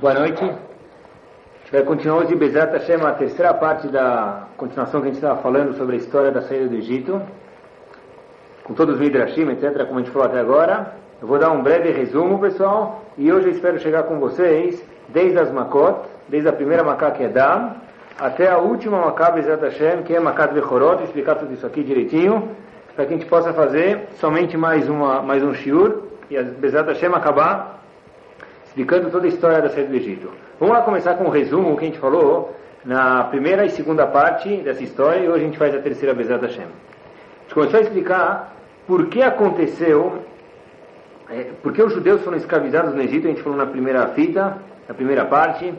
Boa noite. A gente vai continuar hoje, Bezat Hashem, a terceira parte da continuação que a gente estava falando sobre a história da saída do Egito, com todos os Midrashim, etc., como a gente falou até agora. Eu vou dar um breve resumo, pessoal, e hoje eu espero chegar com vocês desde as Makot, desde a primeira Maká que é Dam, até a última Maká, Bezat Hashem, que é Makat Bechorot, explicar tudo isso aqui direitinho, para que a gente possa fazer somente mais, uma, mais um shiur, e a Bezat Hashem acabar explicando toda a história da saída do Egito. Vamos lá começar com um resumo que a gente falou na primeira e segunda parte dessa história e hoje a gente faz a terceira Bezat Hashem. A gente começou a explicar por que aconteceu, é, por que os judeus foram escravizados no Egito, a gente falou na primeira fita, na primeira parte.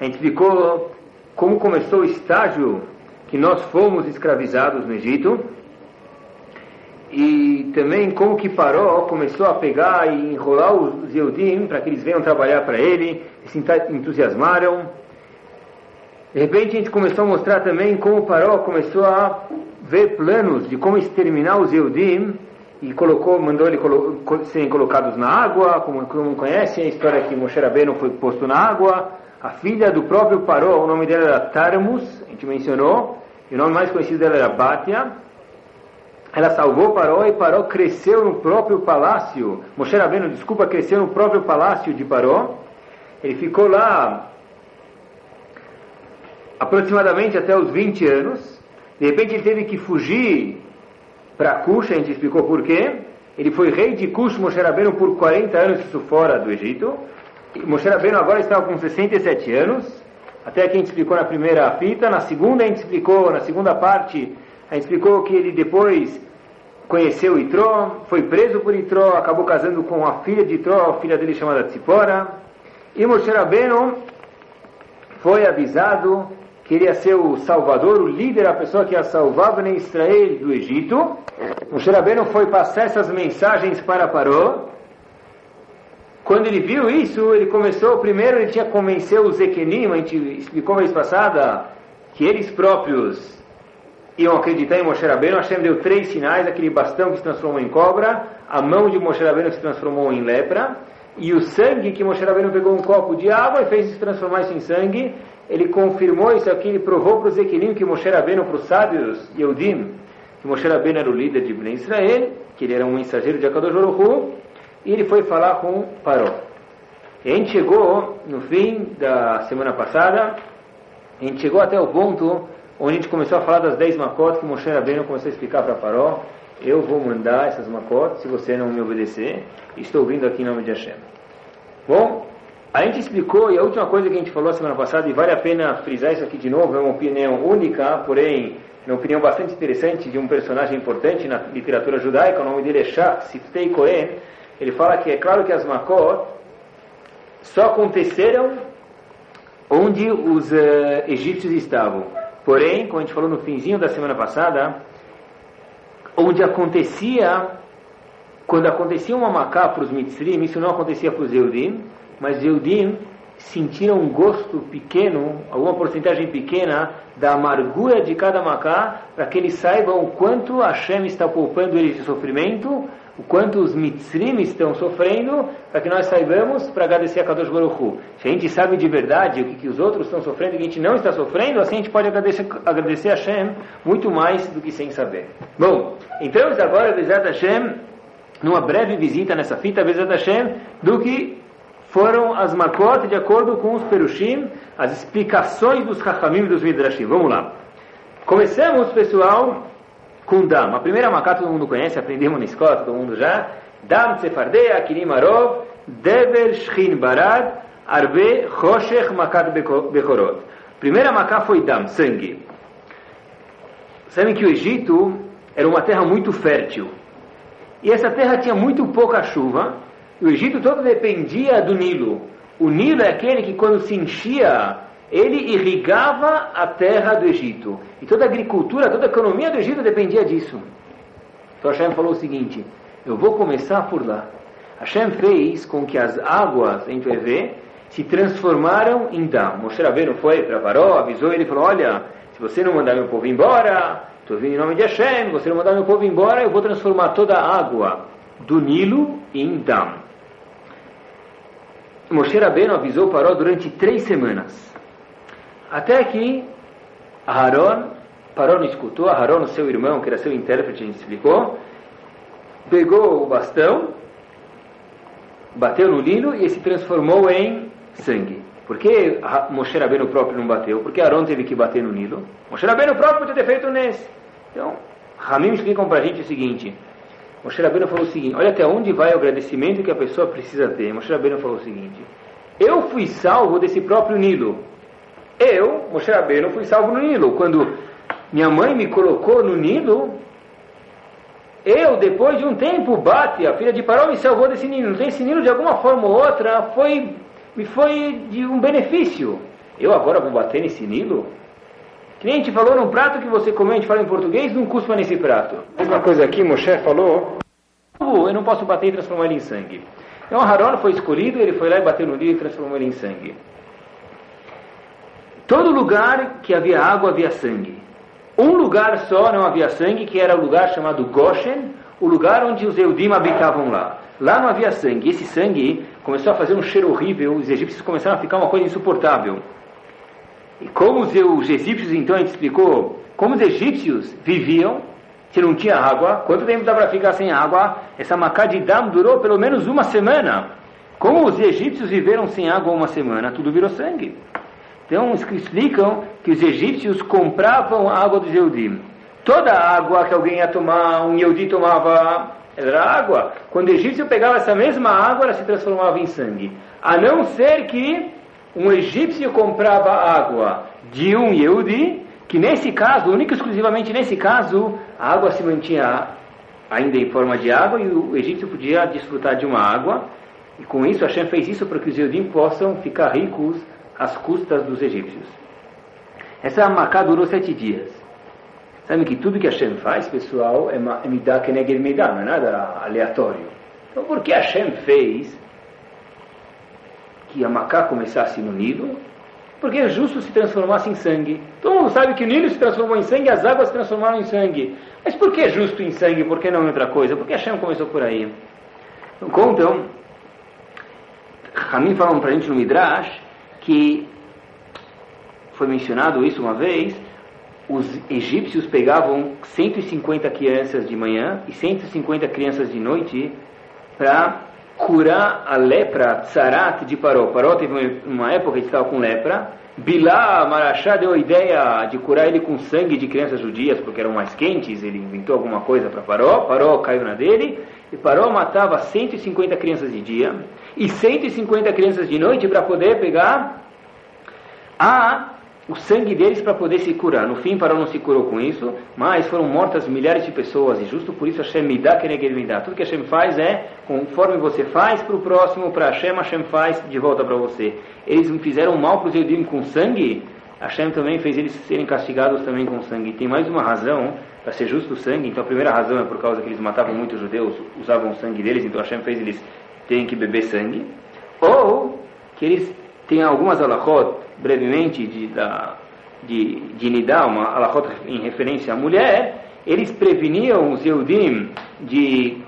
A gente explicou como começou o estágio que nós fomos escravizados no Egito e também como que Paró começou a pegar e enrolar os Yehudim para que eles venham trabalhar para ele, e se entusiasmaram. De repente a gente começou a mostrar também como Paró começou a ver planos de como exterminar os Yehudim e colocou, mandou eles serem colocados na água, como, como conhecem a história que Moshe Rabbeinu foi posto na água. A filha do próprio Paró, o nome dela era Tarmus, a gente mencionou, e o nome mais conhecido dela era Batia ela salvou Paró e Paró cresceu no próprio palácio. Moshe Rabbeinu, desculpa, cresceu no próprio palácio de Paró. Ele ficou lá aproximadamente até os 20 anos. De repente ele teve que fugir para Cush, a gente explicou por quê. Ele foi rei de Cush, Moshe Rabbeinu, por 40 anos, isso fora do Egito. E Moshe Rabbeinu agora estava com 67 anos. Até que a gente explicou na primeira fita. Na segunda a gente explicou, na segunda parte explicou que ele depois conheceu Itró, foi preso por Itró, acabou casando com a filha de Itró, a filha dele chamada Tzipora. E Moshe Rabbeinu foi avisado que ele ia ser o salvador, o líder, a pessoa que ia salvar Ben Israel do Egito. Moshe Rabbeinu foi passar essas mensagens para Paró. Quando ele viu isso, ele começou, primeiro ele tinha convencido os Ekenim, a gente explicou mês passada, que eles próprios iam acreditar em Moshe Rabbeinu, Hashem deu três sinais, aquele bastão que se transformou em cobra, a mão de Moshe Rabbeinu se transformou em lepra, e o sangue que Moshe Rabbeinu pegou um copo de água e fez se transformar isso em sangue, ele confirmou isso aqui, ele provou para os Equinim que Moshe Rabbeinu, para os sábios Yehudim, que Moshe Rabbeinu era o líder de Bnei Israel, que ele era um mensageiro de Akadosh Baruch e ele foi falar com Paró. E a gente chegou, no fim da semana passada, a gente chegou até o ponto onde a gente começou a falar das 10 makot que Moshe Rabbeinu começou a explicar para Paró. Eu vou mandar essas makot se você não me obedecer. Estou vindo aqui em nome de Hashem. Bom, a gente explicou, e a última coisa que a gente falou semana passada, e vale a pena frisar isso aqui de novo, é uma opinião única, porém, uma opinião bastante interessante de um personagem importante na literatura judaica, o nome dele é Shach Siftei Cohen. Ele fala que é claro que as makot só aconteceram onde os uh, egípcios estavam. Porém, como a gente falou no finzinho da semana passada, onde acontecia, quando acontecia uma macá para os mitzrim, isso não acontecia para os Eudim, mas Eudim sentiram um gosto pequeno, alguma porcentagem pequena da amargura de cada macá, para que eles saibam o quanto Hashem está poupando eles de sofrimento o quanto os mitzrim estão sofrendo, para que nós saibamos para agradecer a Kadosh Baruch Hu. Se a gente sabe de verdade o que, que os outros estão sofrendo e a gente não está sofrendo, assim a gente pode agradecer, agradecer a Hashem muito mais do que sem saber. Bom, então agora, Bezat Hashem, numa breve visita nessa fita, Bezat Hashem, do que foram as makot de acordo com os perushim, as explicações dos hachamim e dos midrashim. Vamos lá. Começamos, pessoal, com Dam. A primeira Maká todo mundo conhece, aprendemos na escola, todo mundo já. Dam Tsefardea, Kirim Arov, Dever Shchin Barad, Arbe Choshech Makat Bechorot. Primeira Maká foi Dam, sangue. Sabem que o Egito era uma terra muito fértil. E essa terra tinha muito pouca chuva. E o Egito todo dependia do Nilo. O Nilo é aquele que quando se enchia ele irrigava a terra do Egito. E toda a agricultura, toda a economia do Egito dependia disso. Então Hashem falou o seguinte: Eu vou começar por lá. Hashem fez com que as águas, a gente se transformaram em Dam. Moshe Rabbeinu foi para Paró, avisou ele falou: Olha, se você não mandar meu povo embora, estou vindo em nome de Hashem, se você não mandar meu povo embora, eu vou transformar toda a água do Nilo em Dam. Moshe Rabbeinu avisou Paró durante três semanas. Até que Aharon, Paró não escutou, Aharon, seu irmão, que era seu intérprete, explicou, pegou o bastão, bateu no Nilo e se transformou em sangue. Por que Moshe Rabbeinu próprio não bateu? Porque Aaron teve que bater no Nilo. Moshe Rabbeinu próprio podia ter feito nesse. Então, Ramim explicam para a gente o seguinte. Moshe Rabbeinu falou o seguinte, olha até onde vai o agradecimento que a pessoa precisa ter. Moshe Rabbeinu falou o seguinte, eu fui salvo desse próprio Nilo. Eu, Moshe Rabbeinu, fui salvo no Nilo. Quando minha mãe me colocou no Nilo, eu, depois de um tempo, Bate, a filha de Paró, me salvou desse Nilo. Então esse Nilo, de alguma forma ou outra, foi, me foi de um benefício. Eu agora vou bater nesse Nilo? Que nem a gente falou num prato que você comeu, a gente fala em português, não cuspa nesse prato. Mesma coisa aqui, Moshe falou, eu não posso bater e transformar ele em sangue. Então Haron foi escolhido, ele foi lá e bateu no rio e transformou ele em sangue. Todo lugar que havia água havia sangue. Um lugar só não havia sangue, que era o lugar chamado Goshen, o lugar onde os Eudim habitavam lá. Lá não havia sangue. Esse sangue começou a fazer um cheiro horrível, os egípcios começaram a ficar uma coisa insuportável. E como os, os egípcios, então, a gente explicou, como os egípcios viviam, se não tinha água, quanto tempo dá para ficar sem água? Essa macá de Dam durou pelo menos uma semana. Como os egípcios viveram sem água uma semana, tudo virou sangue. Então, explicam que os egípcios compravam água dos Eudim. Toda água que alguém ia tomar, um Eudi tomava, era água. Quando o egípcio pegava essa mesma água, ela se transformava em sangue. A não ser que um egípcio comprava água de um Yehudi, que nesse caso, único exclusivamente nesse caso, a água se mantinha ainda em forma de água e o egípcio podia desfrutar de uma água. E com isso, Hashem fez isso para que os Yehudim possam ficar ricos às custas dos egípcios. Essa Macá durou sete dias. Sabe que tudo que Hashem faz, pessoal, é Midah Kenegel Midah, não é nada aleatório. Então, por que Hashem fez que a Macá começasse no Nilo, porque é justo se transformasse em sangue. Todo mundo sabe que o Nilo se transformou em sangue, as águas se transformaram em sangue. Mas por que é justo em sangue? Por que não em outra coisa? Porque Hashem começou por aí. Então, contam, Ramin falam para a gente no Midrash que foi mencionado isso uma vez, os egípcios pegavam 150 crianças de manhã e 150 crianças de noite para curar a lepra, tsarat de Paró. Paró teve uma época que estava com lepra. Bilá Marachá deu a ideia de curar ele com sangue de crianças judias, porque eram mais quentes, ele inventou alguma coisa para Paró. Paró caiu na dele, e Paró matava 150 crianças de dia e 150 crianças de noite para poder pegar a o sangue deles para poder se curar. No fim, Paró não se curou com isso, mas foram mortas milhares de pessoas, e justo por isso Hashem me dá, que me dá. Tudo que Hashem faz é, conforme você faz para o próximo, para Hashem, Hashem faz de volta para você. Eles fizeram mal para os Eudim com sangue, Hashem também fez eles serem castigados também com sangue. Tem mais uma razão para ser justo o sangue, então a primeira razão é por causa que eles matavam muitos judeus, usavam o sangue deles, então Hashem fez eles terem que beber sangue, ou que eles têm algumas alahot, brevemente de, da, de, de Nidá, uma alahot em referência à mulher, eles preveniam os Yehudim de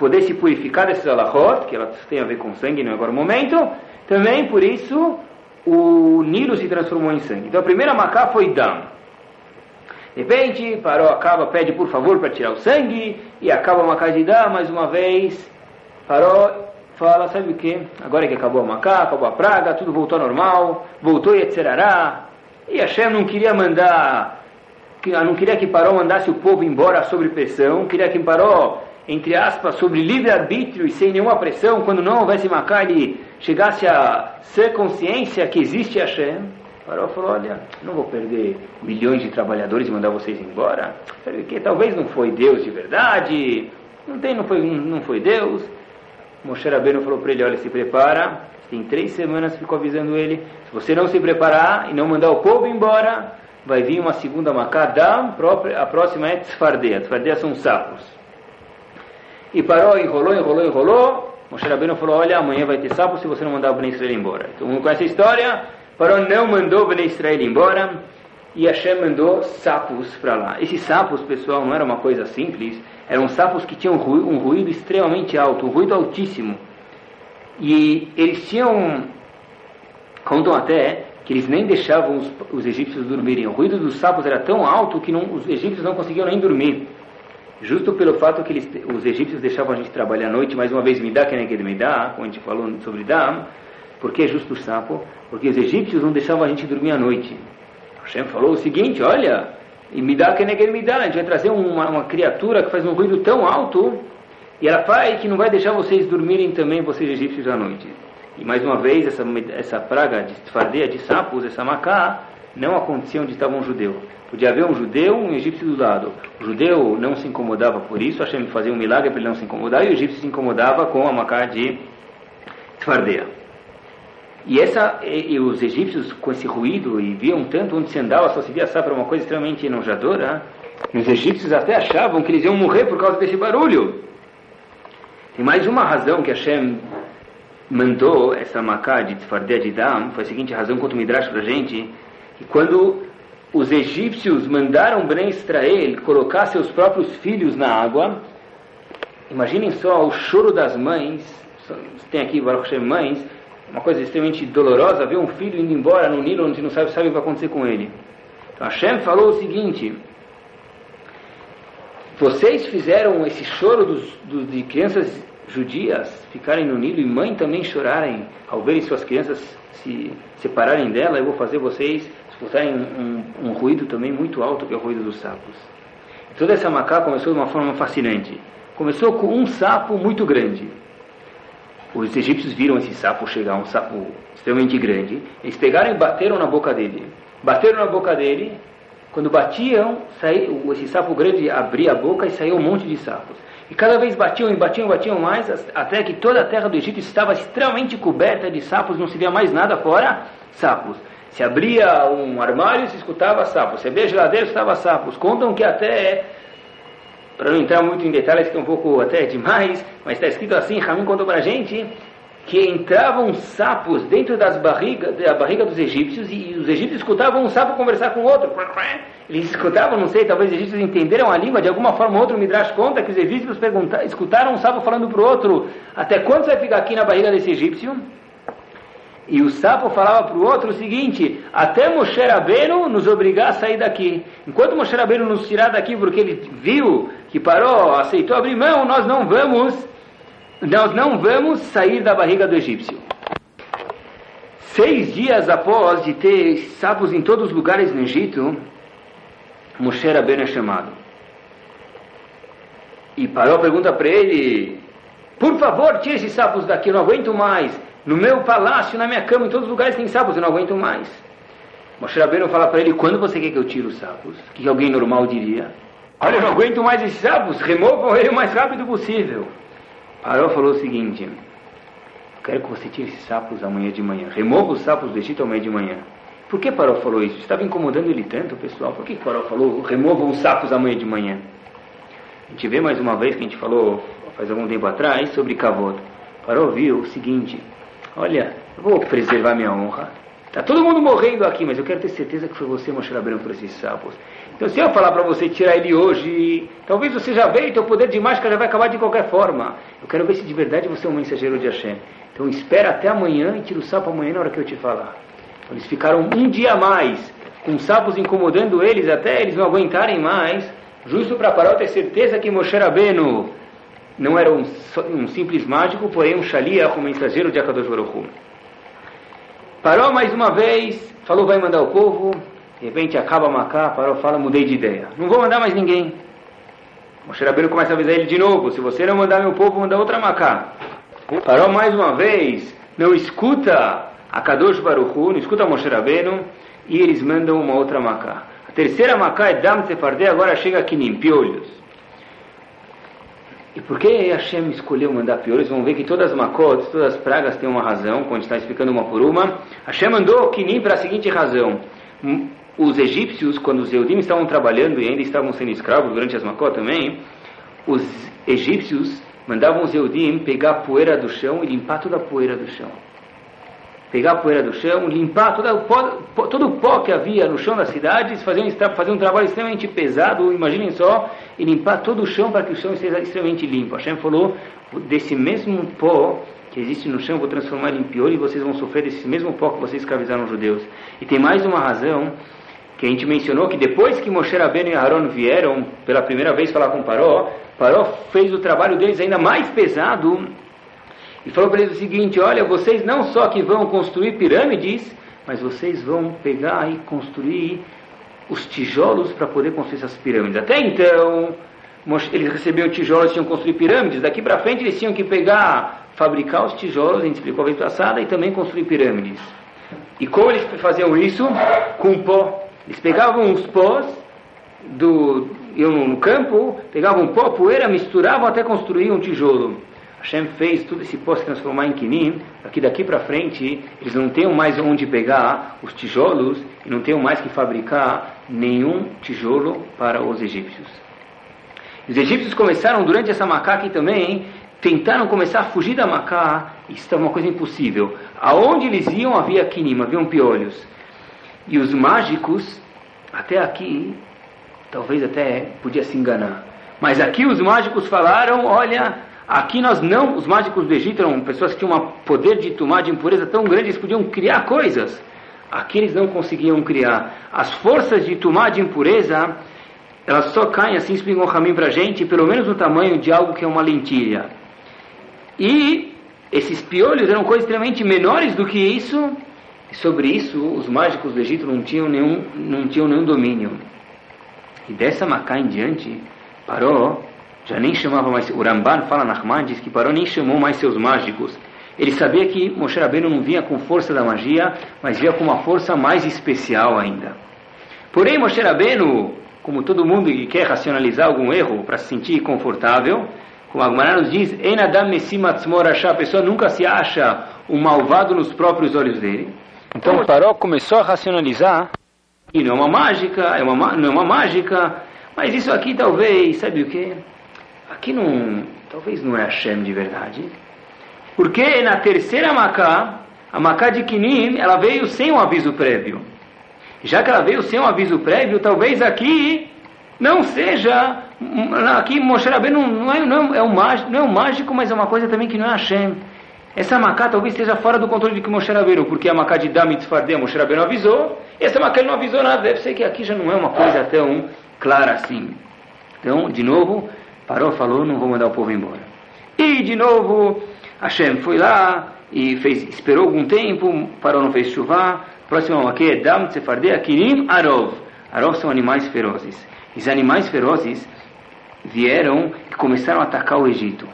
poder se purificar desses alahot, que elas têm a ver com sangue, não é agora momento, também por isso o Nilo se transformou em sangue. Então a primeira macá foi Dam. De repente, Paró acaba, pede por favor para tirar o sangue, e acaba a macá de Dam mais uma vez. Paró fala, sabe o que? Agora que acabou a Macá, acabou a praga, tudo voltou ao normal, voltou Yetzerará, e Hashem não queria mandar, não queria que Paró mandasse o povo embora sob pressão, queria que Paró, entre aspas, sobre livre-arbítrio e sem nenhuma pressão, quando não houvesse Macá, ele chegasse a ser consciência que existe Hashem. Paró falou, olha, não vou perder milhões de trabalhadores e mandar vocês embora. Sabe o que? Talvez não foi Deus de verdade, não, tem, não, foi, não foi Deus, Moshe Rabbeinu falou para ele, olha, se prepara, tem três semanas, ficou avisando ele, se você não se preparar e não mandar o povo embora, vai vir uma segunda macadam, a próxima é Tzfardeia, Tzfardeia são sapos. E parou, enrolou, enrolou, enrolou, Moshe Rabbeinu falou, olha, amanhã vai ter sapo se você não mandar o Ben Israel embora. Então, com essa história, Paró não mandou o Ben Israel embora, e Hashem mandou sapos para lá. Esses sapos, pessoal, não era uma coisa simples, eram sapos que tinham um ruído extremamente alto, um ruído altíssimo. E eles tinham, contam até, que eles nem deixavam os, os egípcios dormirem. O ruído dos sapos era tão alto que não, os egípcios não conseguiam nem dormir. Justo pelo fato que eles, os egípcios deixavam a gente trabalhar à noite, mais uma vez, me dá que nem me dá, como a gente falou sobre Dam, por que justo o sapo? Porque os egípcios não deixavam a gente dormir à noite. Hashem falou o seguinte: olha, e me dá que me dá, a gente vai trazer uma, uma criatura que faz um ruído tão alto, e ela vai que não vai deixar vocês dormirem também, vocês egípcios, à noite. E mais uma vez, essa, essa praga de fardeia de sapos, essa macá, não acontecia onde estava um judeu. Podia haver um judeu um egípcio do lado. O judeu não se incomodava por isso, Hashem fazia um milagre para ele não se incomodar, e o egípcio se incomodava com a macá de fardeia. E, essa, e, e, os egípcios, com esse ruído, e viam tanto onde se andava, só se via safra, uma coisa extremamente enojadora, os egípcios até achavam que eles iam morrer por causa desse barulho. Tem mais uma razão que Hashem mandou essa macá de Tzfardeh de Dam, foi a seguinte razão, quanto Midrash para a gente, que quando os egípcios mandaram Ben Israel colocar seus próprios filhos na água, imaginem só o choro das mães, tem aqui Baruch Hashem mães, uma coisa extremamente dolorosa, ver um filho indo embora no Nilo onde não sabe, sabe o que vai acontecer com ele. Então Hashem falou o seguinte, vocês fizeram esse choro dos, dos, de crianças judias ficarem no Nilo e mãe também chorarem ao verem suas crianças se separarem dela, eu vou fazer vocês escutarem um, um, um ruído também muito alto, que é o ruído dos sapos. Toda essa macá começou de uma forma fascinante. Começou com um sapo muito grande. Os egípcios viram esse sapo chegar, um sapo extremamente grande. Eles pegaram e bateram na boca dele. Bateram na boca dele. Quando batiam, saiu, esse sapo grande abria a boca e saiu um monte de sapos. E cada vez batiam e batiam e batiam mais, até que toda a terra do Egito estava extremamente coberta de sapos, não se via mais nada fora sapos. Se abria um armário, se escutava sapos. Se abria a geladeira, estava sapos. Contam que até, para não entrar muito em detalhes, que é um pouco até demais, mas está escrito assim, Ramin contou para a gente, que entravam sapos dentro das barrigas, da barriga dos egípcios e os egípcios escutavam um sapo conversar com o outro. Eles escutavam, não sei, talvez os egípcios entenderam a língua de alguma forma ou outra. O Midrash conta que os egípcios escutaram um sapo falando para o outro: Até quando você vai ficar aqui na barriga desse egípcio? E o sapo falava para o outro o seguinte: Até Moshe Rabbeinu nos obrigar a sair daqui. Enquanto Moshe Rabbeinu nos tirar daqui porque ele viu que parou, aceitou abrir mão, nós não vamos nós não vamos sair da barriga do egípcio. Seis dias após de ter sapos em todos os lugares no Egito, Moshe Rabbeinu é chamado. E parou pergunta para ele: Por favor, tire esses sapos daqui, eu não aguento mais. No meu palácio, na minha cama, em todos os lugares tem sapos, eu não aguento mais. Moshe Rabbeinu fala para ele: Quando você quer que eu tire os sapos? O que alguém normal diria? Olha, eu não aguento mais esses sapos, removam ele o mais rápido possível. Paró falou o seguinte: Quero que você tire esses sapos amanhã de manhã. Remova os sapos do Egito amanhã de manhã. Por que Paró falou isso? Estava incomodando ele tanto, pessoal. Por que Paró falou remova os sapos amanhã de manhã? A gente vê mais uma vez que a gente falou faz algum tempo atrás sobre Kavod. Paró viu o seguinte: Olha, eu vou preservar minha honra. Está todo mundo morrendo aqui, mas eu quero ter certeza que foi você, Moshe Rabbeinu, por esses sapos. Então, se eu falar para você tirar ele hoje, talvez você já veja, teu poder de mágica já vai acabar de qualquer forma. Eu quero ver se de verdade você é um mensageiro de Hashem. Então, espera até amanhã e tira o sapo amanhã na hora que eu te falar. Então, eles ficaram um dia a mais, com sapos incomodando eles até eles não aguentarem mais, justo para Paró ter certeza que Moshe Rabbeinu não era um, um simples mágico, porém um shaliach, um mensageiro de Akadosh Baruch. Parou mais uma vez, falou vai mandar o povo, de repente acaba a Macá, parou, fala, mudei de ideia. Não vou mandar mais ninguém. Moshe Rabbeinu começa a avisar ele de novo, se você não mandar meu povo, manda outra Macá. Parou mais uma vez, não escuta a Kadosh não escuta Moshe Rabbeinu, e eles mandam uma outra Macá. A terceira Macá é Dam Sefardé, agora chega aqui em piolhos. Por que Hashem escolheu mandar piolhos? Vamos ver que todas as macotes, todas as pragas têm uma razão, quando está explicando uma por uma. Hashem mandou Kinim para a seguinte razão os egípcios, quando os Eudim estavam trabalhando e ainda estavam sendo escravos durante as Macó também, os egípcios mandavam os Eudim pegar a poeira do chão e limpar toda a poeira do chão. Pegar a poeira do chão, limpar o pó, todo o pó que havia no chão das cidades, fazer um, fazer um trabalho extremamente pesado, imaginem só, e limpar todo o chão para que o chão esteja extremamente limpo. Hashem falou, desse mesmo pó que existe no chão, vou transformar em piolho e vocês vão sofrer desse mesmo pó que vocês escravizaram os judeus. E tem mais uma razão que a gente mencionou que depois que Moshe Rabbeinu e Aaron vieram pela primeira vez falar com Paró, Paró fez o trabalho deles ainda mais pesado e falou para eles o seguinte: olha, vocês não só que vão construir pirâmides, mas vocês vão pegar e construir os tijolos para poder construir essas pirâmides. Até então, eles recebiam tijolos e tinham que construir pirâmides. Daqui para frente, eles tinham que pegar, fabricar os tijolos, a gente explicou a vez passada, e também construir pirâmides. E como eles faziam isso? Com pó. Eles pegavam os pós do, iam no campo, pegavam pó, poeira, misturavam até construir um tijolo. Hashem fez tudo esse pó se transformar em quinim, para que daqui para frente eles não tenham mais onde pegar os tijolos e não tenham mais que fabricar nenhum tijolo para os egípcios. Os egípcios começaram durante essa Macá aqui também, tentaram começar a fugir da Macá, isso estava uma coisa impossível. Aonde eles iam havia quinim, haviam piolhos. E os mágicos, até aqui, talvez até podia se enganar. Mas aqui os mágicos falaram, olha, aqui nós não, os mágicos do Egito eram pessoas que tinham um poder de tomar de impureza tão grande, eles podiam criar coisas. Aqui eles não conseguiam criar. As forças de tomar de impureza, elas só caem, assim explicam o caminho para a gente, pelo menos no tamanho de algo que é uma lentilha. E esses piolhos eram coisas extremamente menores do que isso, e sobre isso, os mágicos do Egito não tinham nenhum, não tinham nenhum domínio. E dessa Macá em diante, Paró já nem chamava mais. O Ramban fala na diz que Paró nem chamou mais seus mágicos. Ele sabia que Moshe Rabbeinu não vinha com força da magia, mas vinha com uma força mais especial ainda. Porém, Moshe Rabbeinu, como todo mundo que quer racionalizar algum erro para se sentir confortável, como Agmará nos diz, a pessoa nunca se acha um malvado nos próprios olhos dele. Então o Paró começou a racionalizar, e não é uma mágica, é uma, não é uma mágica, mas isso aqui talvez, sabe o que? Aqui não, talvez não é Hashem de verdade. Porque na terceira Macá, a Macá de Kinim, ela veio sem um aviso prévio. Já que ela veio sem um aviso prévio, talvez aqui não seja, aqui Moshe não, não, é, não, é um mágico, não é um mágico, mas é uma coisa também que não é Hashem. Essa Macá talvez esteja fora do controle de Moshe Rabbeinu, porque a Macá de Damit Fardé, Moshe Rabbeinu avisou, e essa Macá não avisou nada, deve ser que aqui já não é uma coisa tão clara assim. Então, de novo, parou, falou, não vou mandar o povo embora. E, de novo, Hashem foi lá e fez, esperou algum tempo, parou, não fez chuva. Próximo aqui é Dam Tsefardé Akirim Arov. Arov são animais ferozes. Os animais ferozes vieram e começaram a atacar o Egito.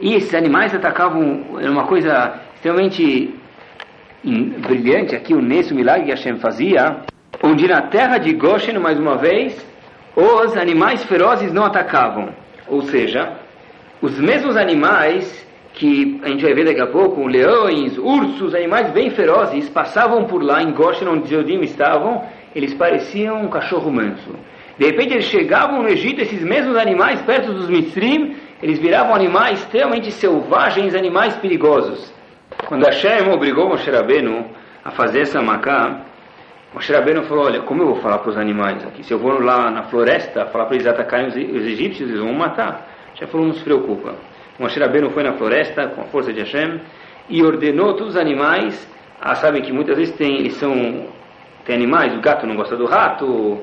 E esses animais atacavam, era uma coisa extremamente brilhante aqui, o Nesso milagre que Hashem fazia, onde na terra de Goshen, mais uma vez, os animais ferozes não atacavam. Ou seja, os mesmos animais que a gente vai ver daqui a pouco, leões, ursos, animais bem ferozes, passavam por lá em Goshen, onde os Yodim estavam, eles pareciam um cachorro manso. De repente eles chegavam no Egito, esses mesmos animais, perto dos Mitrim, eles viravam animais extremamente selvagens, animais perigosos. Quando Hashem obrigou Moshe Rabbeinu a fazer essa macá, Moshe Rabbeinu falou, olha, como eu vou falar para os animais aqui? Se eu vou lá na floresta falar para eles atacarem os, os egípcios, eles vão matar. Já falou, não se preocupa. Moshe Rabbeinu foi na floresta com a força de Hashem e ordenou todos os animais, ah, sabem que muitas vezes tem, eles são, tem animais, o gato não gosta do rato,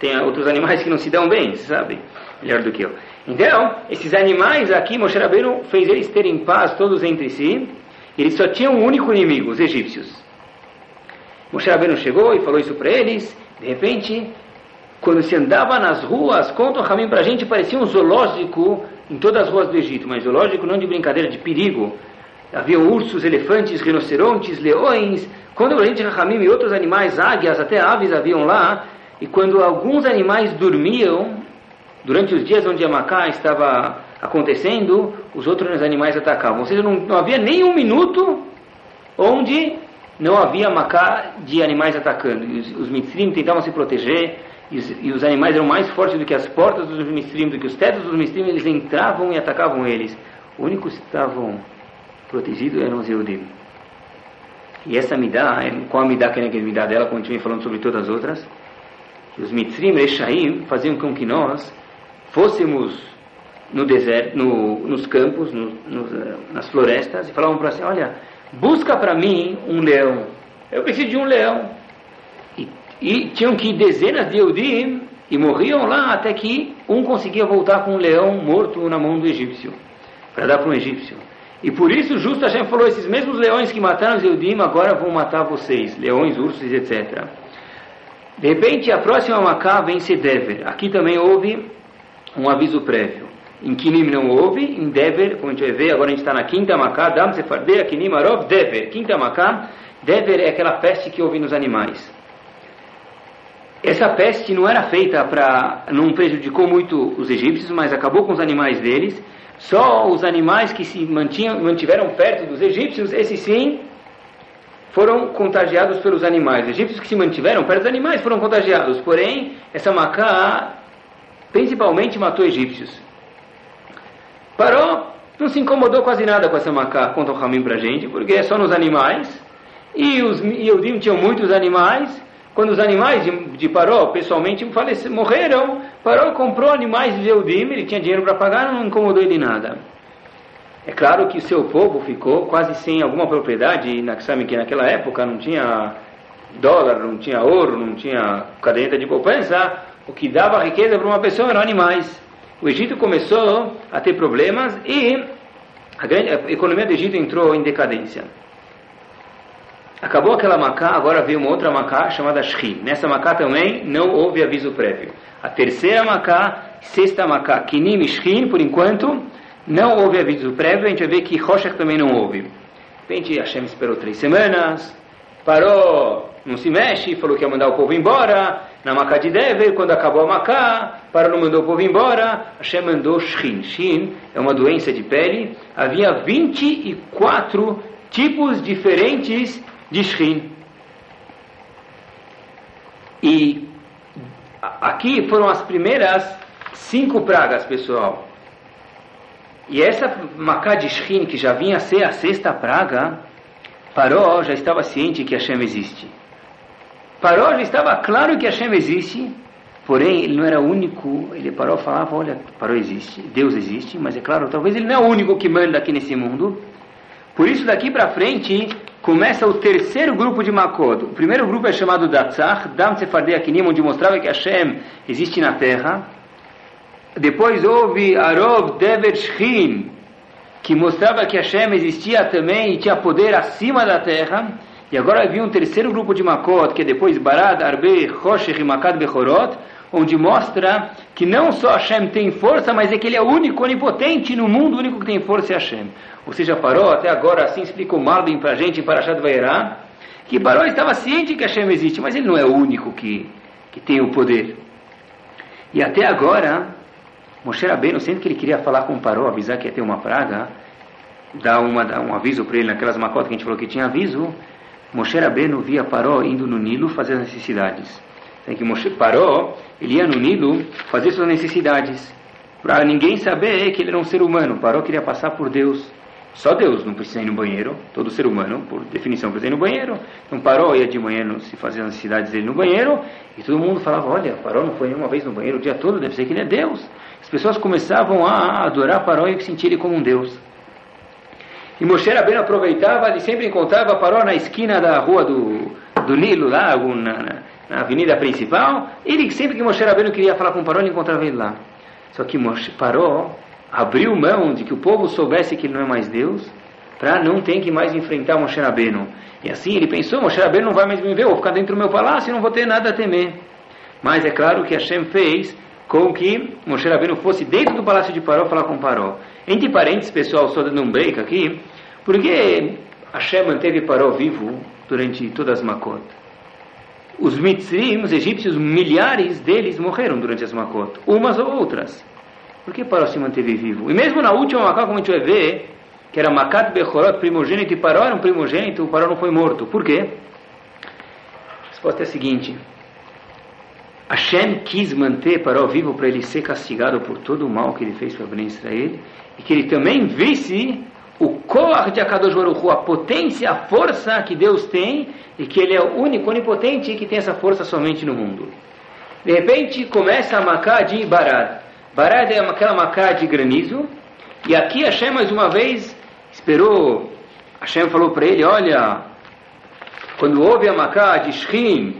tem outros animais que não se dão bem, sabe? Melhor do que eu. Então, esses animais aqui, Moshe Rabbeinu fez eles terem paz todos entre si. Eles só tinham um único inimigo, os egípcios. Moshe Rabbeinu chegou e falou isso para eles. De repente, quando se andava nas ruas, conta o Ramim para a gente, parecia um zoológico em todas as ruas do Egito. Mas zoológico não de brincadeira, de perigo. Havia ursos, elefantes, rinocerontes, leões. Quando a gente, Ramim e outros animais, águias, até aves haviam lá. E quando alguns animais dormiam, durante os dias onde a Macá estava acontecendo, os outros animais atacavam. Ou seja, não, não havia nem um minuto onde não havia Macá de animais atacando. E os, os Mitzrim tentavam se proteger, e os, e os, animais eram mais fortes do que as portas dos Mitzrim, do que os tetos dos Mitzrim, eles entravam e atacavam eles. O único que estavam protegidos eram os Eudim. E essa Midah, qual a Midah que é a Midah dela, continuei falando sobre todas as outras, os Mitzrim, Rechaim, faziam com que nós fôssemos no deserto, no, nos campos, no, no, nas florestas, e falavam para assim, olha, busca para mim um leão. Eu preciso de um leão. E, e tinham que ir dezenas de Eudim e morriam lá até que um conseguia voltar com um leão morto na mão do egípcio, para dar para um egípcio. E por isso justo Hashem falou, esses mesmos leões que mataram os Eudim agora vão matar vocês, leões, ursos, etc. De repente a próxima Macá vence Dever. Aqui também houve um aviso prévio. Em Kinim não houve, em Dever, como a gente vai ver, agora a gente está na quinta Macá, Dam Sefardea, Kinim Arov, Dever. Quinta Macá, Dever é aquela peste que houve nos animais. Essa peste não era feita para. não prejudicou muito os egípcios, mas acabou com os animais deles. Só os animais que se mantinham, mantiveram perto dos egípcios, esses sim, foram contagiados pelos animais. Os egípcios que se mantiveram perto dos animais foram contagiados. Porém, essa macá principalmente matou egípcios. Parou, não se incomodou quase nada com essa macá, conta o Ramim pra gente, porque é só nos animais. E os Yehudim tinham muitos animais, quando os animais de, de Paró, pessoalmente, faleceram, morreram, Paró comprou animais de Eudim, ele tinha dinheiro para pagar, não incomodou ele nada. É claro que o seu povo ficou quase sem alguma propriedade, na, sabe que naquela época não tinha dólar, não tinha ouro, não tinha caderneta de poupança, o que dava riqueza para uma pessoa eram animais. O Egito começou a ter problemas e a, grande, a economia do Egito entrou em decadência. Acabou aquela macá, agora veio uma outra macá chamada Shri. Nessa macá também não houve aviso prévio. A terceira macá, sexta macá, Kinim Shri, por enquanto, não houve aviso prévio. A gente vai ver que Roshach também não houve. De repente, Hashem esperou três semanas, parou, não se mexe, falou que ia mandar o povo embora. Na Macá de Dever, quando acabou a Macá, parou, não mandou o povo embora. Hashem mandou Shin. Shin é uma doença de pele. Havia 24 tipos diferentes de Shrin. E aqui foram as primeiras cinco pragas, pessoal. E essa Macá de Shrin, que já vinha a ser a sexta praga, Paró já estava ciente que Hashem existe. Paró já estava claro que Hashem existe, porém ele não era único. Ele parou falava: Olha, Paró existe, Deus existe, mas é claro, talvez ele não é o único que manda aqui nesse mundo. Por isso, daqui para frente, começa o terceiro grupo de Makot. O primeiro grupo é chamado Datzach, Dam Sefardei Akinim, onde mostrava que Hashem existe na terra. Depois houve Arov Dever Shchin, que mostrava que Hashem existia também e tinha poder acima da terra. E agora havia um terceiro grupo de Makot, que é depois Barad, Arbe, Choshech e Makat Bechorot, onde mostra que não só Hashem tem força, mas é que ele é único, onipotente no mundo, o único que tem força é Hashem. Ou seja, Paró, até agora assim explicou Malbim para a gente em Parashat Vairá, que Paró estava ciente que Hashem existe, mas ele não é o único que, que tem o poder. E até agora, Moshe Rabbeinu, sempre que ele queria falar com Paró, avisar que ia ter uma praga, dar, uma, dar um aviso para ele naquelas macotas que a gente falou que tinha aviso, Moshe Rabbeinu via Paró indo no Nilo fazer as necessidades. Tem que Moshe Paró, ele ia no Nilo fazer suas necessidades, para ninguém saber que ele era um ser humano. Paró queria passar por Deus. Só Deus não precisa ir no banheiro, todo ser humano, por definição, precisa ir no banheiro. Então Paró ia de manhã se fazer as necessidades dele no banheiro, e todo mundo falava: Olha, Paró não foi nenhuma vez no banheiro o dia todo, deve ser que ele é Deus. As pessoas começavam a adorar Paró e sentir ele como um Deus. E Moshe Rabbeinu aproveitava, ele sempre encontrava Paró na esquina da rua do, do Nilo, lá, na, na avenida principal. Ele sempre que Moshe Rabbeinu queria falar com Paró, ele encontrava ele lá. Só que Moshe Paró abriu mão de que o povo soubesse que ele não é mais Deus, para não ter que mais enfrentar Moshe Rabbeinu. E assim ele pensou, Moshe Rabbeinu não vai mais me ver, eu vou ficar dentro do meu palácio e não vou ter nada a temer. Mas é claro que Hashem fez com que Moshe Rabbeinu fosse dentro do palácio de Paró falar com Paró. Entre parênteses, pessoal, só dando um break aqui, porque Hashem manteve Paró vivo durante todas as Makot. Os mitzrim, os egípcios, milhares deles morreram durante as Makot, umas ou outras. Por que Paró se manteve vivo? E mesmo na última Macá, como a gente vai ver, que era Makat Bechorot, primogênito, e Paró era um primogênito, o Paró não foi morto. Por quê? A resposta é a seguinte. Hashem quis manter Paró vivo para ele ser castigado por todo o mal que ele fez para Ben Israel e que ele também visse o Koach de Akadosh Baruch a potência, a força que Deus tem e que ele é o único, onipotente que tem essa força somente no mundo. De repente começa a Macá de Barad. Barad é aquela macá de granizo. E aqui Hashem mais uma vez esperou. Hashem falou para ele: Olha, quando houve a macá de Shrim,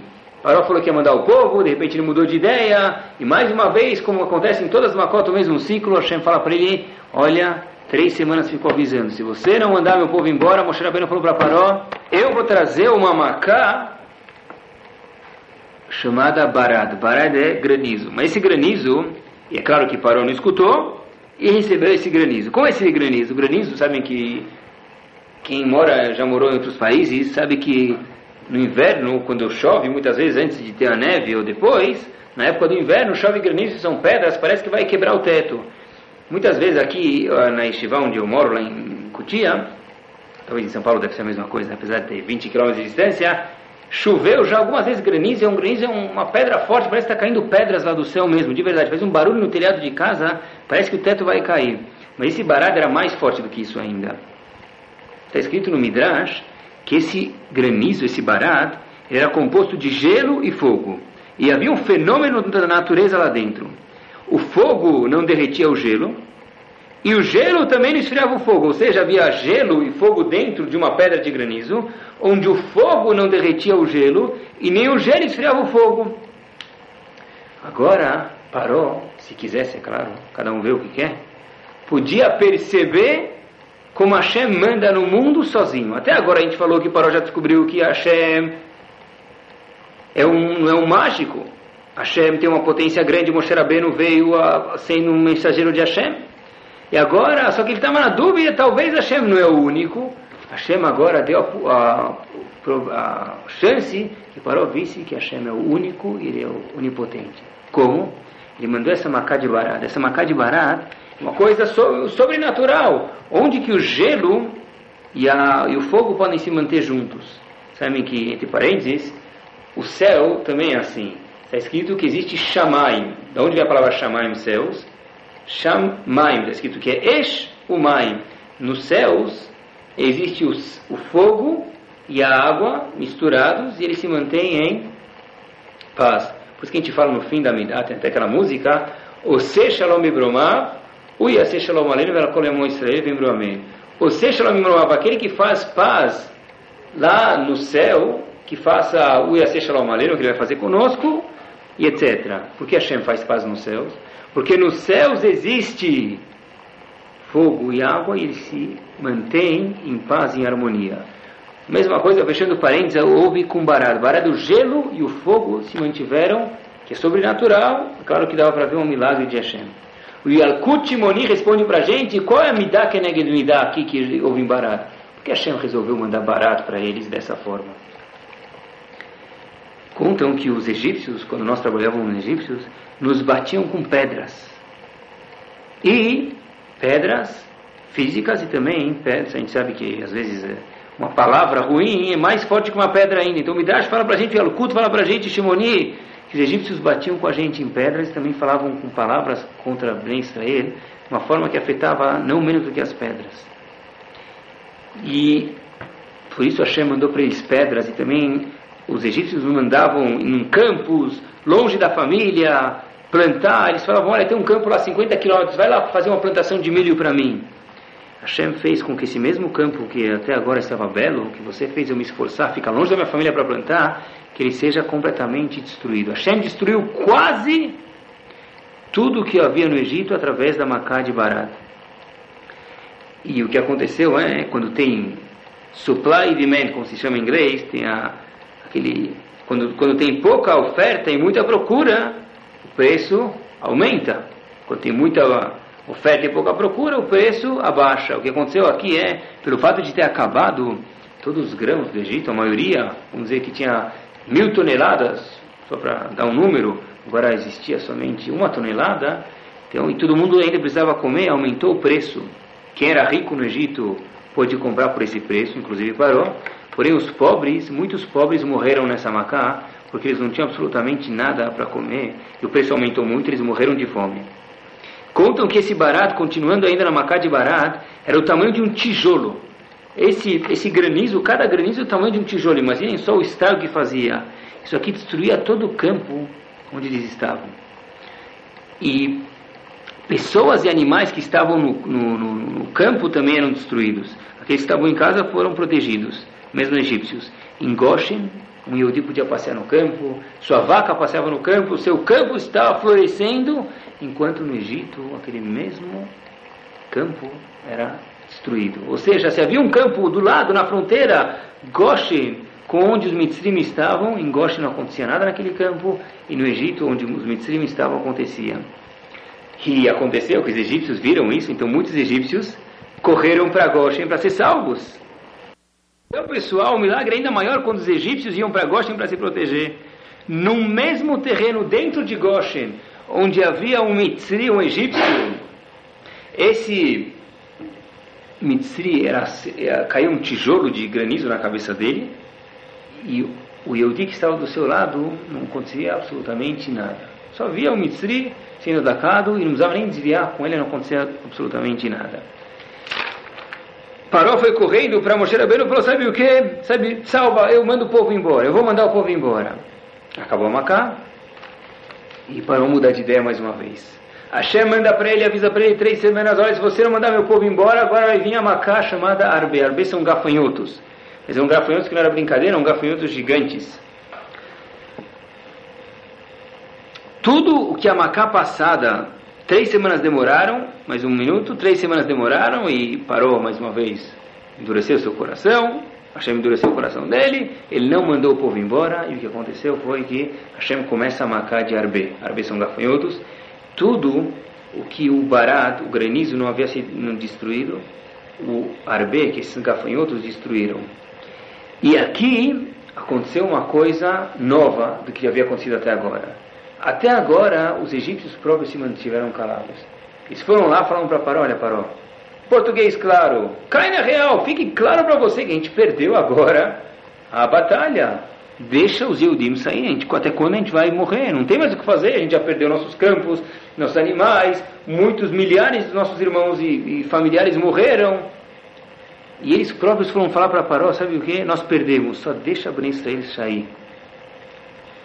Paró falou que ia mandar o povo, de repente ele mudou de ideia, e mais uma vez, como acontece em todas as macotas, o mesmo ciclo, Hashem fala para ele, olha, três semanas ficou avisando, se você não mandar meu povo embora, Moshe Rabbeinu falou para Paró, eu vou trazer uma macá chamada Barad. Barad é granizo. Mas esse granizo, e é claro que Paró não escutou, e recebeu esse granizo. Como esse granizo? O granizo, sabem que quem mora, já morou em outros países, sabe que no inverno, quando chove, muitas vezes antes de ter a neve ou depois, na época do inverno, chove granizo, são pedras, parece que vai quebrar o teto. Muitas vezes aqui na Estivá, onde eu moro, lá em Cutia, talvez em São Paulo deve ser a mesma coisa, apesar de ter 20 km de distância, choveu já algumas vezes granizo, é um granizo é uma pedra forte, parece que está caindo pedras lá do céu mesmo, de verdade, faz um barulho no telhado de casa, parece que o teto vai cair. Mas esse barado era mais forte do que isso ainda. Está escrito no Midrash que esse granizo, esse barat, era composto de gelo e fogo. E havia um fenômeno da natureza lá dentro. O fogo não derretia o gelo, e o gelo também não esfriava o fogo, ou seja, havia gelo e fogo dentro de uma pedra de granizo, onde o fogo não derretia o gelo e nem o gelo esfriava o fogo. Agora, parou, se quisesse, é claro, cada um vê o que quer, podia perceber como Hashem manda no mundo sozinho. Até agora a gente falou que Paró já descobriu que Hashem é um, é um mágico. Hashem tem uma potência grande, Moshe Rabbeinu veio a, sendo um mensageiro de Hashem. E agora, só que ele estava na dúvida, talvez Hashem não é o único. Hashem agora deu a, a, a chance que Paró visse que Hashem é o único e ele é o onipotente. Como? Ele mandou essa macá de Barat. Essa macá de Barat uma coisa sobrenatural, onde que o gelo e, a, e o fogo podem se manter juntos. Sabem que, entre parênteses, o céu também é assim. Está escrito que existe Shamaim. De onde vem a palavra Shamaim, céus? Shamaim, está escrito que é Esh Umaim. Nos céus existe o, o fogo e a água misturados e eles se mantêm em paz. Por isso que a gente fala no fim da Midah, tem até aquela música, O Se Shalom Ibromah, o Yaseh Shalom Aleinu Verakolemo Israel Vembro. O Se Shalom Ibromah, aquele que faz paz lá no céu, que faça o Yaseh Shalom Aleinu, que ele vai fazer conosco, e etc. Por que Hashem faz paz nos céus? Porque nos céus existe fogo e água e eles se mantêm em paz e em harmonia. Mesma coisa, fechando parênteses, houve com Barad. Barad, o gelo e o fogo se mantiveram, que é sobrenatural. Claro que dava para ver um milagre de Hashem. O Yalkut Moni responde para a gente qual é a Midah é Midah aqui que houve em Barad. Porque Hashem resolveu mandar Barad para eles dessa forma. Contam que os egípcios, quando nós trabalhávamos nos egípcios, nos batiam com pedras. E pedras físicas e também pedras. A gente sabe que às vezes é uma palavra ruim é mais forte que uma pedra ainda. Então Midrash fala para a gente, o culto fala para a gente, Shimoni, que os egípcios batiam com a gente em pedras e também falavam com palavras contra Ben Israel, de uma forma que afetava não menos do que as pedras. E por isso Hashem mandou para eles pedras e também os egípcios mandavam em campos, longe da família, plantar. Eles falavam: Olha, tem um campo lá 50 quilômetros, vai lá fazer uma plantação de milho para mim. Hashem fez com que esse mesmo campo que até agora estava belo, que você fez eu me esforçar, ficar longe da minha família para plantar, que ele seja completamente destruído. Hashem destruiu quase tudo o que havia no Egito através da Macá de Barat. E o que aconteceu é, quando tem supply e demand, como se chama em inglês, tem a, aquele, quando, quando tem pouca oferta e muita procura, o preço aumenta. Quando tem muita oferta e pouca procura, o preço abaixa. O que aconteceu aqui é, pelo fato de ter acabado todos os grãos do Egito, a maioria, vamos dizer que tinha mil toneladas, só para dar um número, agora existia somente uma tonelada, então, e todo mundo ainda precisava comer, aumentou o preço. Quem era rico no Egito pôde comprar por esse preço, inclusive parou. Porém, os pobres, muitos pobres morreram nessa macá, porque eles não tinham absolutamente nada para comer, e o preço aumentou muito, eles morreram de fome. Contam que esse barato, continuando ainda na Macá de Barat, era o tamanho de um tijolo. Esse, esse granizo, cada granizo é o tamanho de um tijolo. Imaginem só o estrago que fazia. Isso aqui destruía todo o campo onde eles estavam. E pessoas e animais que estavam no, no, no, no campo também eram destruídos. Aqueles que estavam em casa foram protegidos, mesmo egípcios. Em Goshen, um Yehudi podia passear no campo, sua vaca passeava no campo, seu campo estava florescendo, enquanto no Egito aquele mesmo campo era destruído. Ou seja, se havia um campo do lado, na fronteira, Goshen, com onde os Mitzrim estavam, em Goshen não acontecia nada naquele campo, e no Egito, onde os Mitzrim estavam, acontecia. E aconteceu que os egípcios viram isso, então muitos egípcios correram para Goshen para ser salvos. Então, pessoal, o milagre é ainda maior quando os egípcios iam para Goshen para se proteger. No mesmo terreno dentro de Goshen, onde havia um Mitzri, um egípcio, esse Mitzri era, era, caiu um tijolo de granizo na cabeça dele e o Yehudi que estava do seu lado não acontecia absolutamente nada. Só via o Mitzri sendo atacado e não precisava nem desviar com ele, não acontecia absolutamente nada. Parou, foi correndo para Moshe Rabbeinu e falou, sabe o que? Sabe, salva, eu mando o povo embora, eu vou mandar o povo embora. Acabou a Macá e parou mudar de ideia mais uma vez. Hashem manda para ele, avisa para ele três semanas, olha, se você não mandar meu povo embora, agora vai vir a Macá chamada Arbe. Arbe são gafanhotos. Mas são gafanhotos que não era brincadeira, são gafanhotos gigantes. Tudo o que a Macá passada, três semanas demoraram, mais um minuto, três semanas demoraram e parou mais uma vez. Endureceu seu coração, Hashem endureceu o coração dele, ele não mandou o povo embora, e o que aconteceu foi que Hashem começa a macar de Arbe. Arbe são gafanhotos. Tudo o que o Barat, o granizo, não havia sido destruído, o Arbe, que esses gafanhotos destruíram. E aqui aconteceu uma coisa nova do que havia acontecido até agora. Até agora, os egípcios próprios se mantiveram calados. Eles foram lá, falaram para Paró, olha Paró, português claro, cai na real, fique claro para você que a gente perdeu agora a batalha. Deixa os Eudim sair, gente, até quando a gente vai morrer? Não tem mais o que fazer, a gente já perdeu nossos campos, nossos animais, muitos milhares de nossos irmãos e, e familiares morreram. E eles próprios foram falar para Paró, sabe o que? Nós perdemos, só deixa a Israel sair.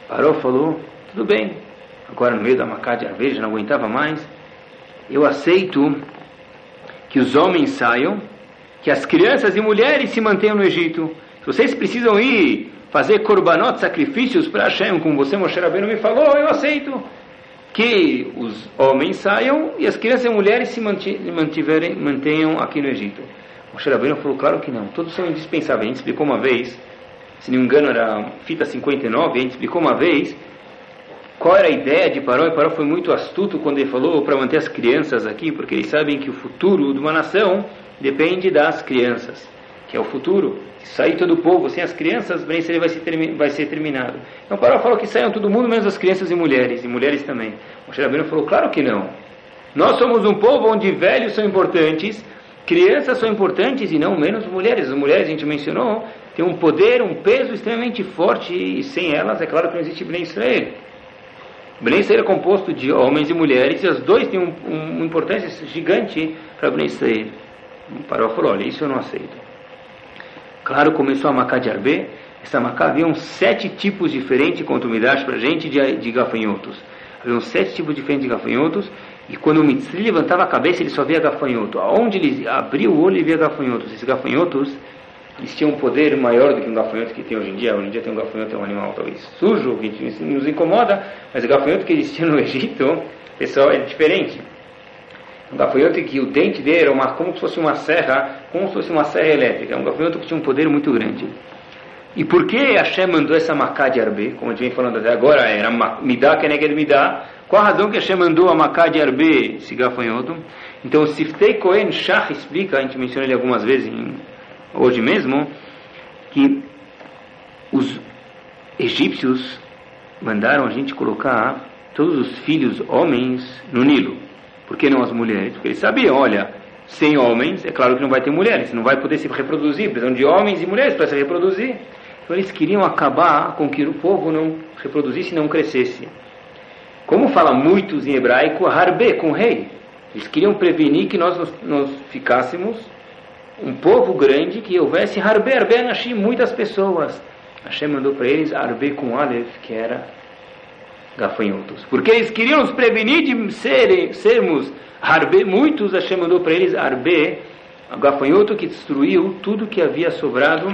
Paró falou, tudo bem, agora no meio da macá de arveja, não aguentava mais. Eu aceito que os homens saiam, que as crianças e mulheres se mantenham no Egito. Se vocês precisam ir fazer korbanot, sacrifícios para Hashem, como você, Moshe Rabbeinu, me falou, eu aceito. Que os homens saiam e as crianças e mulheres se mantiverem, mantenham aqui no Egito. Moshe Rabbeinu falou, claro que não, todos são indispensáveis. A gente explicou uma vez, se não me engano era fita 59, a gente explicou uma vez qual era a ideia de Paró? E Paró foi muito astuto quando ele falou para manter as crianças aqui, porque eles sabem que o futuro de uma nação depende das crianças, que é o futuro. Se sair todo o povo sem as crianças, bem vai ser, vai ser terminado. Então Paró falou que saiam todo mundo, menos as crianças e mulheres, e mulheres também. O Rabbeinu falou, claro que não. Nós somos um povo onde velhos são importantes, crianças são importantes e não menos mulheres. As mulheres, a gente mencionou, têm um poder, um peso extremamente forte, e sem elas, é claro que não existe bem Israel. Bnei Israel é composto de homens e mulheres, e os dois têm um, um, uma importância gigante para Bnei Israel. O Paró falou, olha, isso eu não aceito. Claro, começou a Macá de Arbe, essa Macá havia sete tipos diferentes, o Midrash para a gente, de, de gafanhotos. Havia sete tipos diferentes de gafanhotos, e quando o Mitzri levantava a cabeça, ele só via gafanhoto. Aonde ele abria o olho, ele via gafanhotos. Esses gafanhotos eles tinham um poder maior do que um gafanhoto que tem hoje em dia. Hoje em dia tem um gafanhoto, é um animal talvez sujo, que nos incomoda, mas o gafanhoto que existia no Egito, pessoal, é diferente. Um gafanhoto que o dente dele era uma, como se fosse uma serra, como se fosse uma serra elétrica. Um gafanhoto que tinha um poder muito grande. E por que Hashem mandou essa macá de Arbe, como a gente vem falando até agora, era Midá Keneged Midá, qual a razão que Hashem mandou a macá de Arbe, esse gafanhoto? Então, Siftei Kohen Shach explica, a gente mencionou ele algumas vezes em hoje mesmo, que os egípcios mandaram a gente colocar todos os filhos homens no Nilo. Por que não as mulheres? Porque eles sabiam, olha, sem homens, é claro que não vai ter mulheres, não vai poder se reproduzir, precisam de homens e mulheres para se reproduzir. Então eles queriam acabar com que o povo não reproduzisse e não crescesse. Como fala muitos em hebraico, harbe, com rei. Eles queriam prevenir que nós nos ficássemos um povo grande que houvesse Harbe Arbe Anashim, muitas pessoas. Hashem mandou para eles Arbe com Aleph, que era gafanhotos. Porque eles queriam nos prevenir de serem, sermos harbe, muitos Hashem mandou para eles arbe, o gafanhoto que destruiu tudo que havia sobrado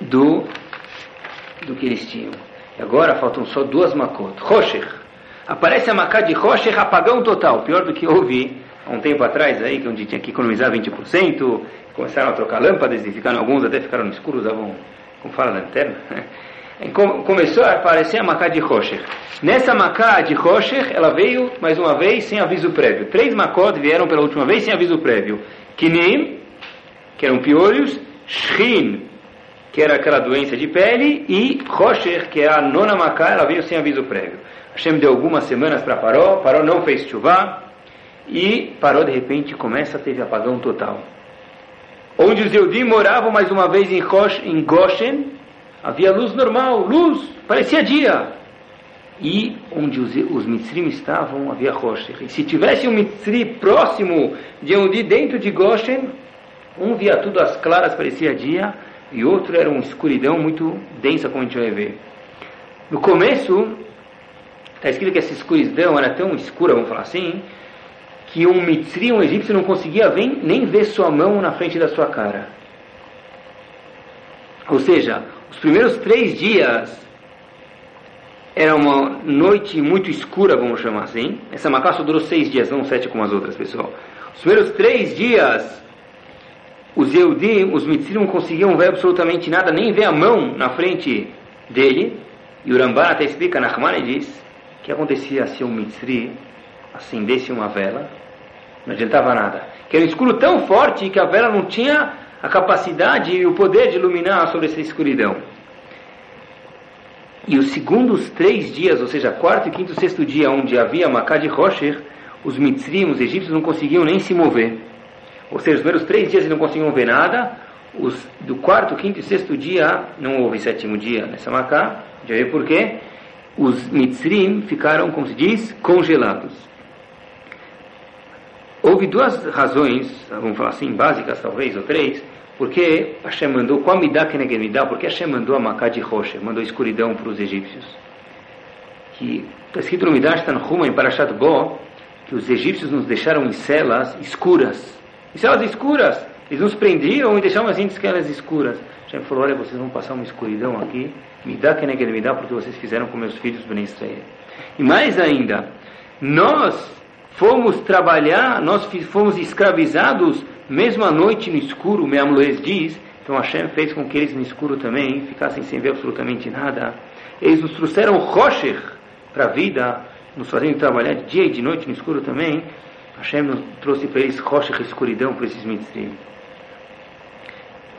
do, do que eles tinham. E agora faltam só duas makot. Rocher. Aparece a macá de Rocher, apagão total. Pior do que houve há um tempo atrás, aí, que onde tinha que economizar 20%, começaram a trocar lâmpadas e ficaram, alguns até ficaram no escuro, usavam, como fala, lanterna. Começou a aparecer a macá de Rocher. Nessa macá de Rocher, ela veio mais uma vez sem aviso prévio. Três macot vieram pela última vez sem aviso prévio. Kinim, que eram piolhos, Shrin, que era aquela doença de pele, e Rocher, que é a nona macá, ela veio sem aviso prévio. Hashem deu algumas semanas para Paró, Paró não fez chuva, e Paró de repente começa a ter apagão total. Onde os Eudim moravam mais uma vez em, em Goshen, havia luz normal, luz, parecia dia. E onde os, os Mitzrim estavam, havia Rocher. E se tivesse um Mitzri próximo de onde dentro de Goshen, um via tudo às claras, parecia dia, e outro era uma escuridão muito densa, como a gente vai ver. No começo, está escrito que essa escuridão era tão escura, vamos falar assim, que um Mitzri, um egípcio, não conseguia ver, nem ver sua mão na frente da sua cara. Ou seja, os primeiros três dias era uma noite muito escura, vamos chamar assim. Essa macaça durou seis dias, não sete como as outras, pessoal. Os primeiros três dias, os Eudim, os Mitzrim não conseguiam ver absolutamente nada, nem ver a mão na frente dele. E o Ramban até explica, Nachman diz, que acontecia se um Mitzri acendesse uma vela, não adiantava nada. Que era um escuro tão forte que a vela não tinha a capacidade e o poder de iluminar sobre essa escuridão. E os segundos três dias, ou seja, quarto, e quinto e sexto dia, onde havia Macá de Rocher, os mitzrim, os egípcios, não conseguiam nem se mover. Ou seja, os primeiros três dias eles não conseguiam ver nada, os, do quarto, quinto e sexto dia, não houve sétimo dia nessa Macá, já vê por quê? Os mitzrim ficaram, como se diz, congelados. Houve duas razões, vamos falar assim, básicas talvez, ou três, porque Hashem mandou, qual midá que midá? Porque Hashem mandou a Macá de Rocha, mandou escuridão para os egípcios. Que está escrito no Midrash Tanhuma em Parashat Bo, que os egípcios nos deixaram em celas escuras. Em celas escuras, eles nos prendiam e deixavam assim celas escuras. Hashem falou, olha, vocês vão passar uma escuridão aqui, midá que midá, porque vocês fizeram com meus filhos Ben Israel. E mais ainda, nós fomos trabalhar, nós fomos escravizados, mesmo à noite no escuro, Meamloes diz, então Hashem fez com que eles no escuro também ficassem sem ver absolutamente nada. Eles nos trouxeram Rocher para a vida, nos fazendo trabalhar de dia e de noite no escuro também. Hashem nos trouxe para eles Rocher, escuridão, para esses mitzvim.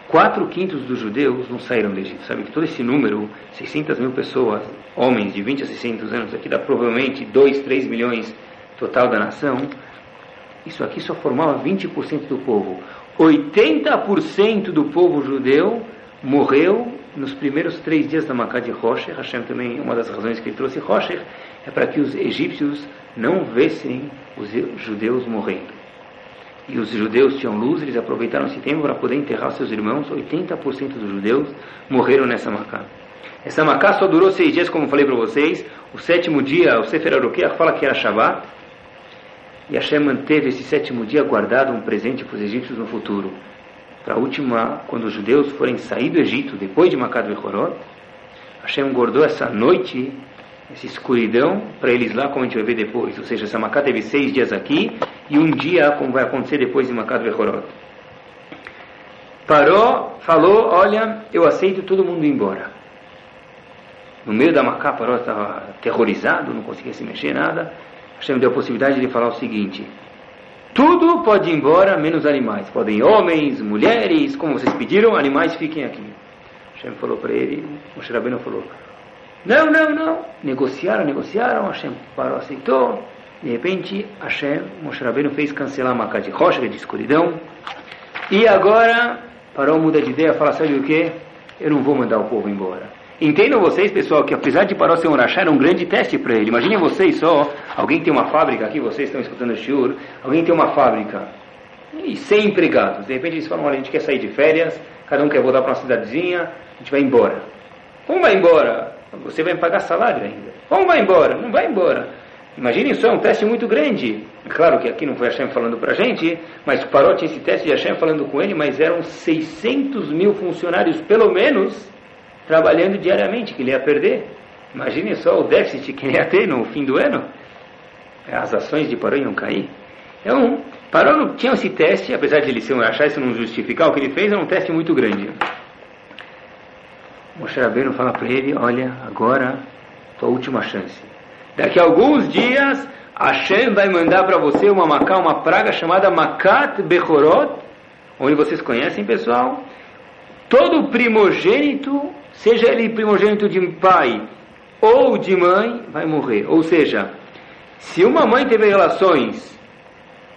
Quatro quintos dos judeus não saíram do Egito. Sabe que todo esse número, 600 mil pessoas, homens de 20 a 600 anos, aqui dá provavelmente 2, 3 milhões total da nação, isso aqui só formava 20% do povo. 80% do povo judeu morreu nos primeiros três dias da Macá de Rocher. Hashem também, uma das razões que ele trouxe Rocher, é para que os egípcios não vissem os judeus morrendo. E os judeus tinham luz, eles aproveitaram esse tempo para poder enterrar seus irmãos. 80% dos judeus morreram nessa Macá. Essa Macá só durou seis dias, como falei para vocês. O sétimo dia, o Sefer Arokeach fala que era Shabbat. E Hashem manteve esse sétimo dia guardado um presente para os egípcios no futuro. Para a última, quando os judeus forem sair do Egito, depois de Makad Bechorot, Hashem guardou essa noite, essa escuridão, para eles lá, como a gente vai ver depois. Ou seja, essa Makad teve seis dias aqui, e um dia, como vai acontecer depois de Makad Bechorot. Parou, falou, olha, eu aceito todo mundo embora. No meio da Macá, Paró estava aterrorizado, não conseguia se mexer, nada. Hashem deu a possibilidade de falar o seguinte: tudo pode ir embora, menos animais. Podem homens, mulheres, como vocês pediram, animais fiquem aqui. Hashem falou para ele, Moshe Rabbeinu falou: não, não, não. Negociaram, negociaram, Hashem parou, aceitou. De repente, Hashem, Moshe Rabbeinu fez cancelar uma casa de rocha, de escuridão. E agora, parou, muda de ideia, fala: sabe o que? Eu não vou mandar o povo embora. Entendam vocês, pessoal, que apesar de Paró ser um rachá, era um grande teste para ele. Imaginem vocês só, alguém tem uma fábrica aqui, vocês estão escutando o shiur, alguém tem uma fábrica e 100 empregados. De repente eles falam, olha, a gente quer sair de férias, cada um quer voltar para uma cidadezinha, a gente vai embora. Como vai embora? você vai pagar salário ainda. Ou vai embora? Não vai embora. Imaginem só, é um teste muito grande. Claro que aqui não foi Hashem falando para a gente, mas Paró tinha esse teste de Hashem falando com ele, mas eram 600 mil funcionários, pelo menos, trabalhando diariamente, que ele ia perder. Imaginem só o déficit que ele ia ter no fim do ano. As ações de Paró iam cair. Então, Paró não tinha esse teste, apesar de ele ser achar isso não justificar o que ele fez, era um teste muito grande. Moshe Rabbeinu fala para ele, olha, agora, tua última chance. Daqui a alguns dias, Hashem vai mandar para você uma macá, uma praga chamada Makat Bechorot, onde vocês conhecem, pessoal. Todo primogênito, seja ele primogênito de pai ou de mãe, vai morrer. Ou seja, se uma mãe teve relações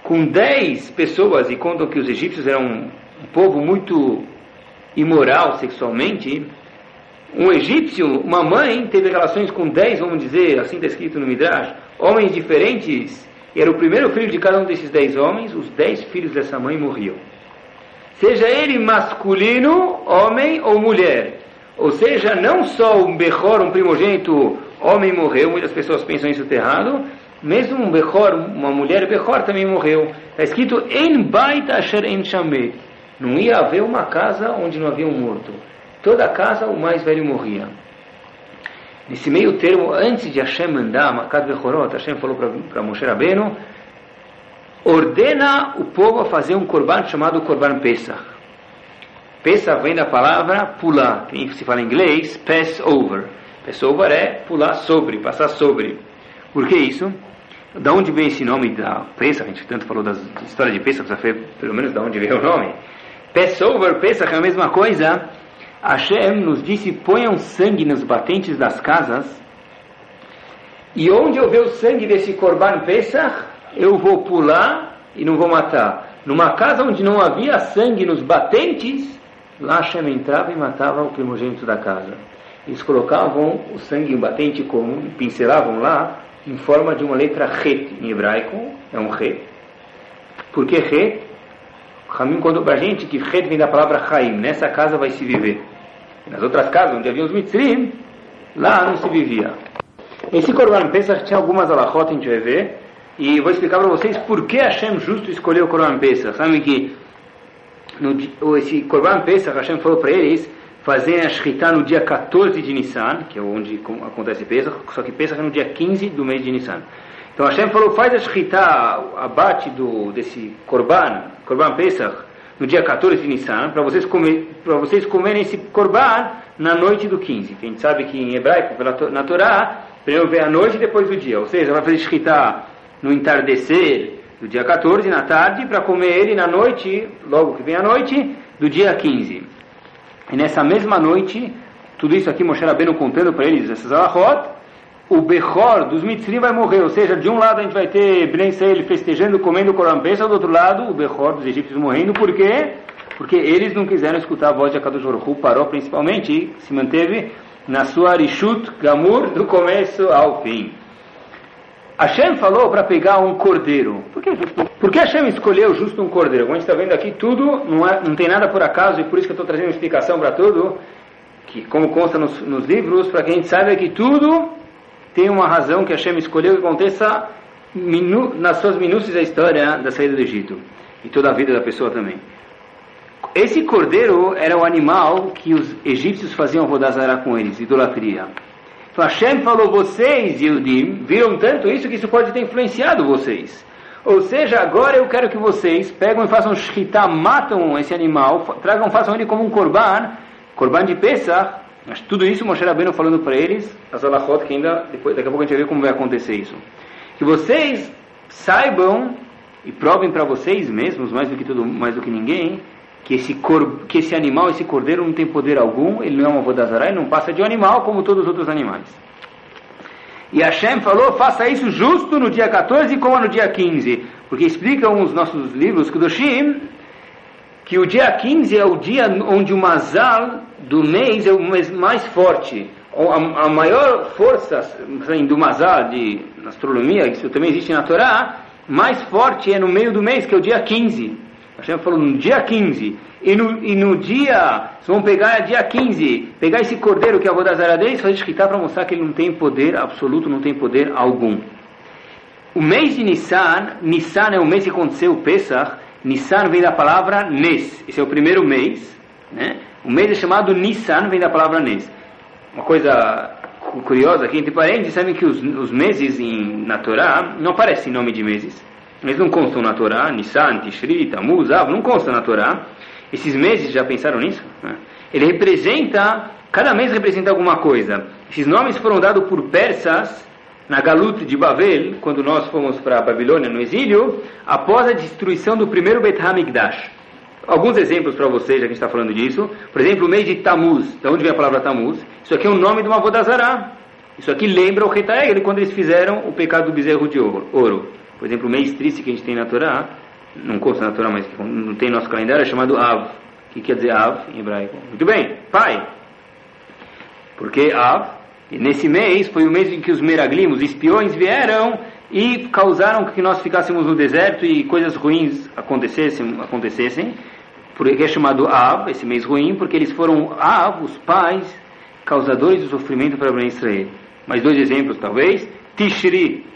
com dez pessoas, e contam que os egípcios eram um povo muito imoral sexualmente, um egípcio, uma mãe, teve relações com dez, vamos dizer, assim está escrito no Midrash, homens diferentes, e era o primeiro filho de cada um desses dez homens, os dez filhos dessa mãe morriam. Seja ele masculino, homem ou mulher. Ou seja, não só um Bechor, um primogênito, homem morreu, muitas pessoas pensam isso errado, mesmo um Bechor, uma mulher Bechor também morreu. Está escrito, En Bait Asher En. Não ia haver uma casa onde não havia um morto toda casa o mais velho morria. Nesse meio termo, antes de Hashem mandar Makat Bechorot, Hashem falou para Moshe Rabbeinu, ordena o povo a fazer um korban chamado Korban Pesach. Pesach vem da palavra pular, que se fala em inglês, pass over. Passover é pular sobre, passar sobre. Por que isso? Da onde vem esse nome da Pesach? A gente tanto falou da história de Pesach, precisa ver pelo menos da onde veio o nome. Passover, Pesach é a mesma coisa, Hashem nos disse: ponham sangue nos batentes das casas, e onde eu ver o sangue desse Korban Pesach, eu vou pular e não vou matar. Numa casa onde não havia sangue nos batentes, lá Hashem entrava e matava o primogênito da casa. Eles colocavam o sangue batente comum, pincelavam lá, em forma de uma letra Het em hebraico, é um Het. Por que Het? Ramim contou para a gente que Het vem da palavra Chaim, nessa casa vai se viver. Nas outras casas onde havia os mitzrim, lá não se vivia. Esse Korban Pesach tinha algumas alahot, a gente vai ver, e vou explicar para vocês por que Hashem justo escolheu o Korban Pesach. Sabe que no, esse Korban Pesach, Hashem falou para eles fazerem a Shritá no dia 14 de Nissan, que é onde acontece Pesach, só que Pesach é no dia 15 do mês de Nissan. Então Hashem falou, faz a Shritá, abate do, desse Korban, Korban Pesach, no dia 14 de Nissan, para vocês, comer, vocês comerem esse korban na noite do 15. Que a gente sabe que em hebraico, na Torá, primeiro vem a noite e depois o dia. Ou seja, vai fazer shkita no entardecer do dia 14, na tarde, para comer ele na noite, logo que vem a noite, do dia 15. E nessa mesma noite, tudo isso aqui Moshe Rabbeinu contando para eles, essas alahot, o Bechor dos Mitzrim vai morrer, ou seja, de um lado a gente vai ter Ben Israel festejando, comendo Pesach, do outro lado o Bechor dos egípcios morrendo, por quê? Porque eles não quiseram escutar a voz de Akadosh Baruch parou principalmente e se manteve na sua Arishut Gamur do começo ao fim. Hashem falou para pegar um cordeiro. Por que, por que Hashem escolheu justo um cordeiro? Como a gente está vendo aqui, tudo não, é, não tem nada por acaso e por isso que eu estou trazendo uma explicação para tudo, que como consta nos, nos livros, para que a gente saiba que tudo tem uma razão que Hashem escolheu que aconteça minu, nas suas minúcias da história da saída do Egito e toda a vida da pessoa também. Esse cordeiro era o animal que os egípcios faziam rodazará com eles, idolatria. Hashem falou, vocês, Yudim, viram tanto isso que isso pode ter influenciado vocês. Ou seja, agora eu quero que vocês pegam e façam shkita, matam esse animal, tragam, façam ele como um korban, korban de Pesach, mas tudo isso Moshe Rabbeinu falando para eles, as alachot, que ainda, depois, daqui a pouco a gente vai ver como vai acontecer isso. Que vocês saibam e provem para vocês mesmos, mais do que tudo, mais do que ninguém, que esse, cor, que esse animal, esse cordeiro não tem poder algum, ele não é uma vodazará, ele não passa de um animal como todos os outros animais. E Hashem falou, faça isso justo no dia 14 como no dia 15, porque explicam os nossos livros, Kudoshim, que o dia 15 é o dia onde o Mazal do mês é o mês mais forte. A, maior força do Mazal de astronomia, isso também existe na Torá, mais forte é no meio do mês, que é o dia 15. Hashem falou no dia 15. E no, e no dia, vocês vão pegar dia 15, pegar esse cordeiro que é a Vodazara deles, fazer escritar para mostrar que ele não tem poder absoluto, não tem poder algum. O mês de Nissan, Nissan é o mês que aconteceu o Pesach, Nissan vem da palavra Nes, esse é o primeiro mês, né? O mês é chamado Nissan, vem da palavra Nes. Uma coisa curiosa aqui, entre parênteses, sabem que os, os meses em, na Torá não aparecem nome de meses. Eles não constam na Torá, Nissan, Tishri, Tammuz, Av, não constam na Torá. Esses meses, já pensaram nisso? Né? Ele representa, cada mês representa alguma coisa. Esses nomes foram dados por persas na Galut de Babel, quando nós fomos para a Babilônia no exílio, após a destruição do primeiro Bet HaMikdash. Alguns exemplos para vocês, já que a gente está falando disso. Por exemplo, o mês de Tammuz. De onde vem a palavra Tammuz? Isso aqui é o nome de uma Vodazará. Isso aqui lembra o Retaeg, quando eles fizeram o pecado do bezerro de ouro. Por exemplo, o mês triste que a gente tem na Torá, não consta na Torá, mas não tem no nosso calendário, é chamado Av. O que quer dizer Av em hebraico? Muito bem, pai. Porque Av, nesse mês, foi o mês em que os Meraglim, os espiões, vieram e causaram que nós ficássemos no deserto e coisas ruins acontecessem. acontecessem porque é chamado Av, esse mês ruim, porque eles foram Av, os pais, causadores do sofrimento para Israel. Mais dois exemplos, talvez. Tishri.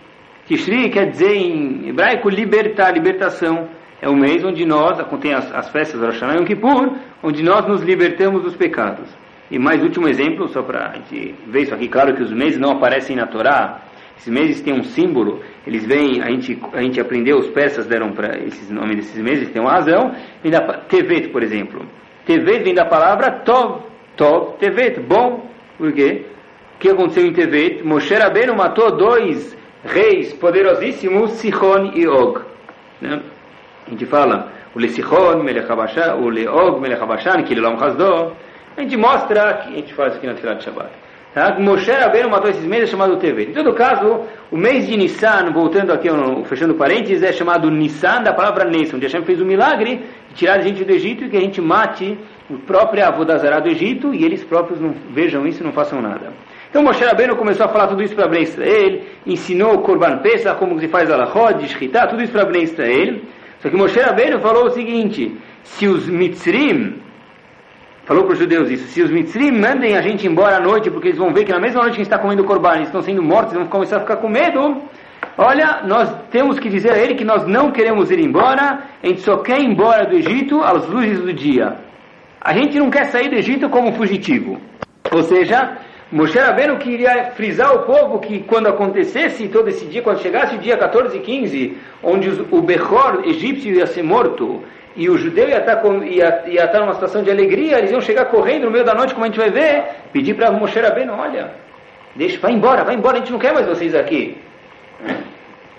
Tishri quer dizer em hebraico libertar, libertação. É o mês onde nós, contém as, as festas do e Yom Kippur, onde nós nos libertamos dos pecados. E mais último exemplo, só para a gente ver isso aqui, claro que os meses não aparecem na Torá, esses meses têm um símbolo, eles vêm, a gente, a gente aprendeu, os persas deram para esses nomes desses meses, tem uma razão. Vem da Tevet, por exemplo. Tevet vem da palavra Tov, Tov, Tevet, bom. Por quê? O que aconteceu em Tevet? Moshe Rabbeinu matou dois reis poderosíssimos, Sihon e Og. Né? A gente fala, o Le Sihon, o Le Og, Melech Habashan, que Lam Hasdo. A gente mostra, a gente faz aqui na Tfilah de Shabbat. Tá? Moshe Rabbeinu matou esses meses, é chamado TV. Em todo caso, o mês de Nissan, voltando aqui, fechando parênteses, é chamado Nissan da palavra Nes, onde Hashem fez o milagre de tirar a gente do Egito e que a gente mate o próprio Avodazará do Egito e eles próprios não vejam isso e não façam nada. Então Moshe Rabbeinu começou a falar tudo isso para Bnei Israel, ensinou o Korban Pesach, como se faz a Alachod, Shkita, tudo isso para Bnei Israel. Só que Moshe Rabbeinu falou o seguinte, se os Mitzrim, falou para os judeus isso, se os mitzrim mandem a gente embora à noite, porque eles vão ver que na mesma noite que a gente está comendo corban, eles estão sendo mortos, vão começar a ficar com medo, olha, nós temos que dizer a ele que nós não queremos ir embora, a gente só quer ir embora do Egito às luzes do dia. A gente não quer sair do Egito como fugitivo. Ou seja, Moshe Rabbeinu queria frisar o povo que quando acontecesse todo esse dia, quando chegasse o dia 14 e 15, onde o Bechor egípcio ia ser morto, e o judeu ia estar, tá ia, ia estar tá numa situação de alegria, eles iam chegar correndo no meio da noite, como a gente vai ver, pedir para Moshe Rabbeinu, olha, deixa, vai embora, vai embora, a gente não quer mais vocês aqui.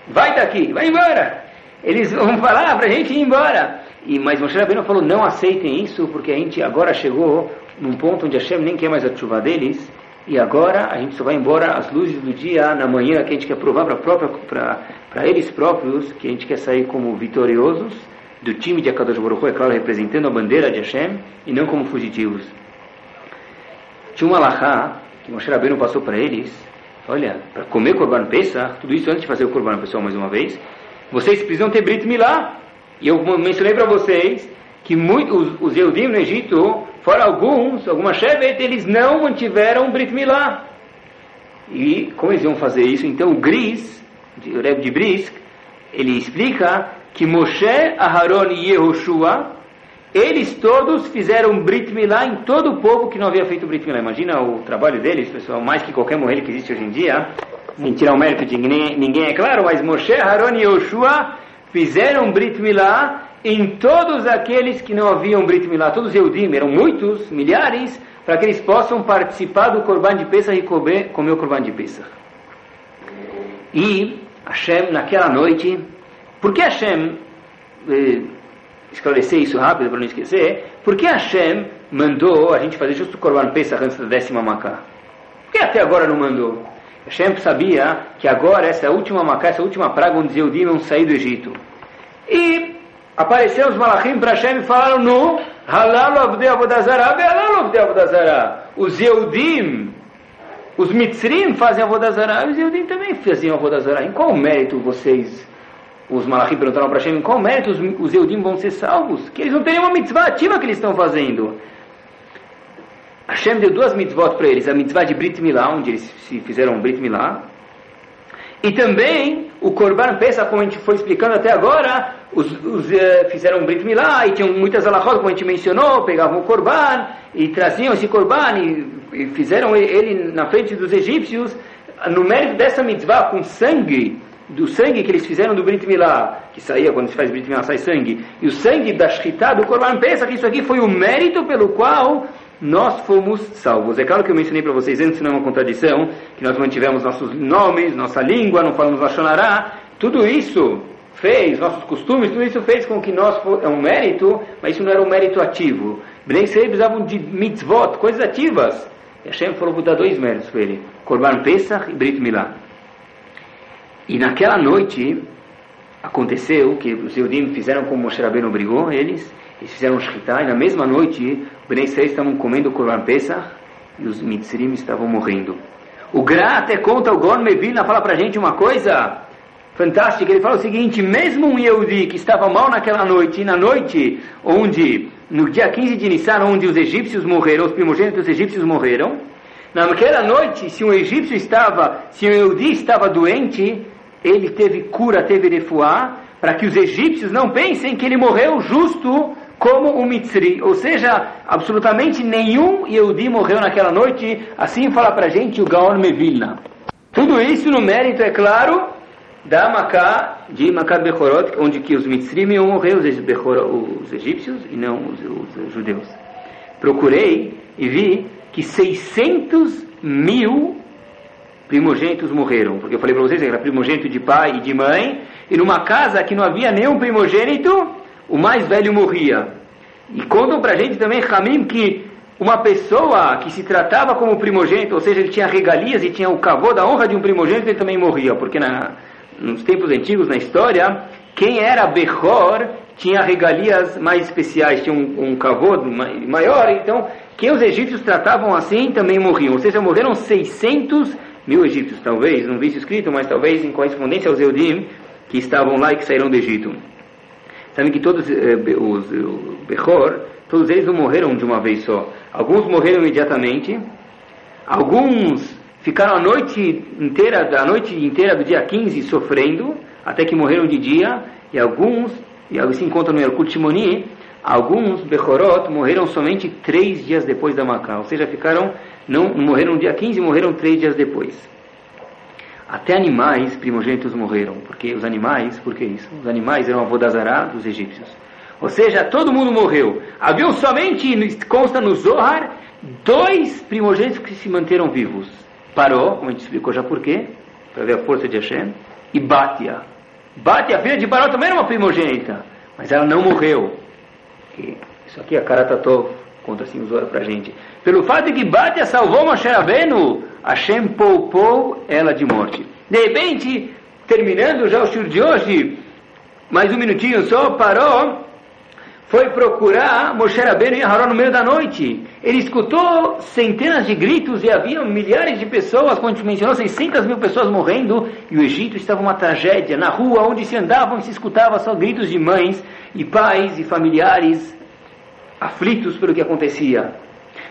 Vai daqui, vai embora. Eles vão falar para a gente ir embora. E, mas Moshe Rabbeinu falou, não aceitem isso, porque a gente agora chegou num ponto onde Hashem nem quer mais a chuva deles, e agora a gente só vai embora às luzes do dia, na manhã, que a gente quer provar para eles próprios, que a gente quer sair como vitoriosos, do time de Akadosh Baruch é claro, representando a bandeira de Hashem, e não como fugitivos. Tinha uma alahá que Moshe Rabbeinu passou para eles, olha, para comer Korban Pesach, tudo isso antes de fazer o Korban Pessoal mais uma vez, vocês precisam ter Brit Milá. E eu mencionei para vocês que muito, os, os Eudim no Egito, fora alguns, algumas Shevet, eles não mantiveram Brit Milá. E como eles iam fazer isso? Então o Gris, o Rebbe de Brisk, ele explica que Moshe, Aharon e Yehoshua, eles todos fizeram Brit Milá em todo o povo que não havia feito Brit Milá. Imagina o trabalho deles, pessoal, mais que qualquer mulher que existe hoje em dia, sem tirar o mérito de ninguém, ninguém é claro, mas Moshe, Aharon e Yehoshua fizeram Brit Milá em todos aqueles que não haviam Brit Milá, todos Eudim, eram muitos, milhares, para que eles possam participar do Corban de Pesach e comer, comer o Corban de Pesach. E Hashem, naquela noite, por que Hashem, eh, esclarecer isso rápido para não esquecer, por que Hashem mandou a gente fazer justo o Korban Pesach antes da décima Macá? Por que até agora não mandou? Hashem sabia que agora essa última Macá, essa última praga onde os Eudim vão sair do Egito. E apareceram os Malachim para Hashem e falaram no Halal Avdei Avodazara, Halal Avdei Avodazara. Os Eudim, os Mitzrim fazem Avodazara, os Eudim também faziam Avodazara. Em qual mérito vocês os malachim perguntaram para Hashem, qual mérito os, os Eudim vão ser salvos? Que eles não têm uma mitzvah ativa que eles estão fazendo. Hashem deu duas mitzvot para eles, a mitzvah de Brit Milá, onde eles se fizeram Brit Milá, e também o Korban Pesach, como a gente foi explicando até agora, os, os uh, fizeram Brit Milá e tinham muitas alahot, como a gente mencionou, pegavam o Korban e traziam esse Korban e, e fizeram ele na frente dos egípcios, no mérito dessa mitzvah com sangue, do sangue que eles fizeram do Brit Milá, que saía quando se faz Brit Milá, sai sangue, e o sangue da Shkita, do Korban Pesach, isso aqui foi o mérito pelo qual nós fomos salvos. É claro que eu mencionei para vocês antes, não é uma contradição, que nós mantivemos nossos nomes, nossa língua, não falamos Lashonará, tudo isso fez, nossos costumes, tudo isso fez com que nós, é um mérito, mas isso não era um mérito ativo. Bnei Israel precisavam de mitzvot, coisas ativas. E Hashem falou, vou dar dois méritos para ele, Korban Pesach e Brit Milá. E naquela noite, aconteceu que os Eudim fizeram como Moshe Rabbeinu obrigou eles, eles fizeram Shkita, e na mesma noite, Bnei Israel estavam comendo Korban Pesach, e os Mitzrim estavam morrendo. O Gra até conta, o Gon Mevilna fala pra gente uma coisa fantástica, ele fala o seguinte, mesmo um Yehudi que estava mal naquela noite, e na noite onde, no dia 15 de Nissan, onde os egípcios morreram, os primogênitos egípcios morreram, naquela noite, se um egípcio estava, se um Yehudi estava doente, ele teve cura, teve refuá, para que os egípcios não pensem que ele morreu justo como um Mitzri, ou seja, absolutamente nenhum Yehudi morreu naquela noite, assim fala para a gente o Gaon Mevilna. Tudo isso no mérito, é claro, da Macá, de Macá Bechorot, onde que os Mitzrim iam morrer, os, os egípcios, e não os, os, judeus. Procurei e vi que 600 mil primogênitos morreram, porque eu falei para vocês que era primogênito de pai e de mãe, e numa casa que não havia nenhum primogênito, o mais velho morria. E contam para a gente também, Ramim, que uma pessoa que se tratava como primogênito, ou seja, ele tinha regalias e tinha o cavô da honra de um primogênito, ele também morria, porque na, nos tempos antigos, na história, quem era Bechor tinha regalias mais especiais, tinha um, um cavô maior, então quem os egípcios tratavam assim também morriam, ou seja, morreram 600 mil egípcios, talvez, não vi isso escrito, mas talvez em correspondência aos Eudim que estavam lá e que saíram do Egito. Sabem que todos eh, os, os Bechor, todos eles não morreram de uma vez só. Alguns morreram imediatamente, alguns ficaram a noite inteira, a noite inteira do dia 15 sofrendo, até que morreram de dia, e alguns, e assim conta no Erkut Shimoni, alguns Bechorot morreram somente três dias depois da Macá, ou seja, ficaram, não morreram no dia 15, morreram três dias depois. Até animais primogênitos morreram, porque os animais, por que isso? Os animais eram a vodazará dos egípcios. Ou seja, todo mundo morreu. Havia somente, consta no Zohar, dois primogênitos que se manteram vivos. Parou, como a gente explicou já por quê, para ver a força de Hashem, e Batia. Batia, filha de Paró, também era uma primogênita, mas ela não morreu. Isso aqui é Karatatov, conta assim o Zohar para gente. Pelo fato de que Batia salvou Moshe Hashem poupou ela de morte. De repente, terminando já o show de hoje, mais um minutinho só, parou, foi procurar Moshe Rabbeinu e Aharon no meio da noite. Ele escutou centenas de gritos e havia milhares de pessoas, a gente mencionou, 600 mil pessoas morrendo, e o Egito estava uma tragédia. Na rua onde se andavam se escutava só gritos de mães e pais e familiares aflitos pelo que acontecia.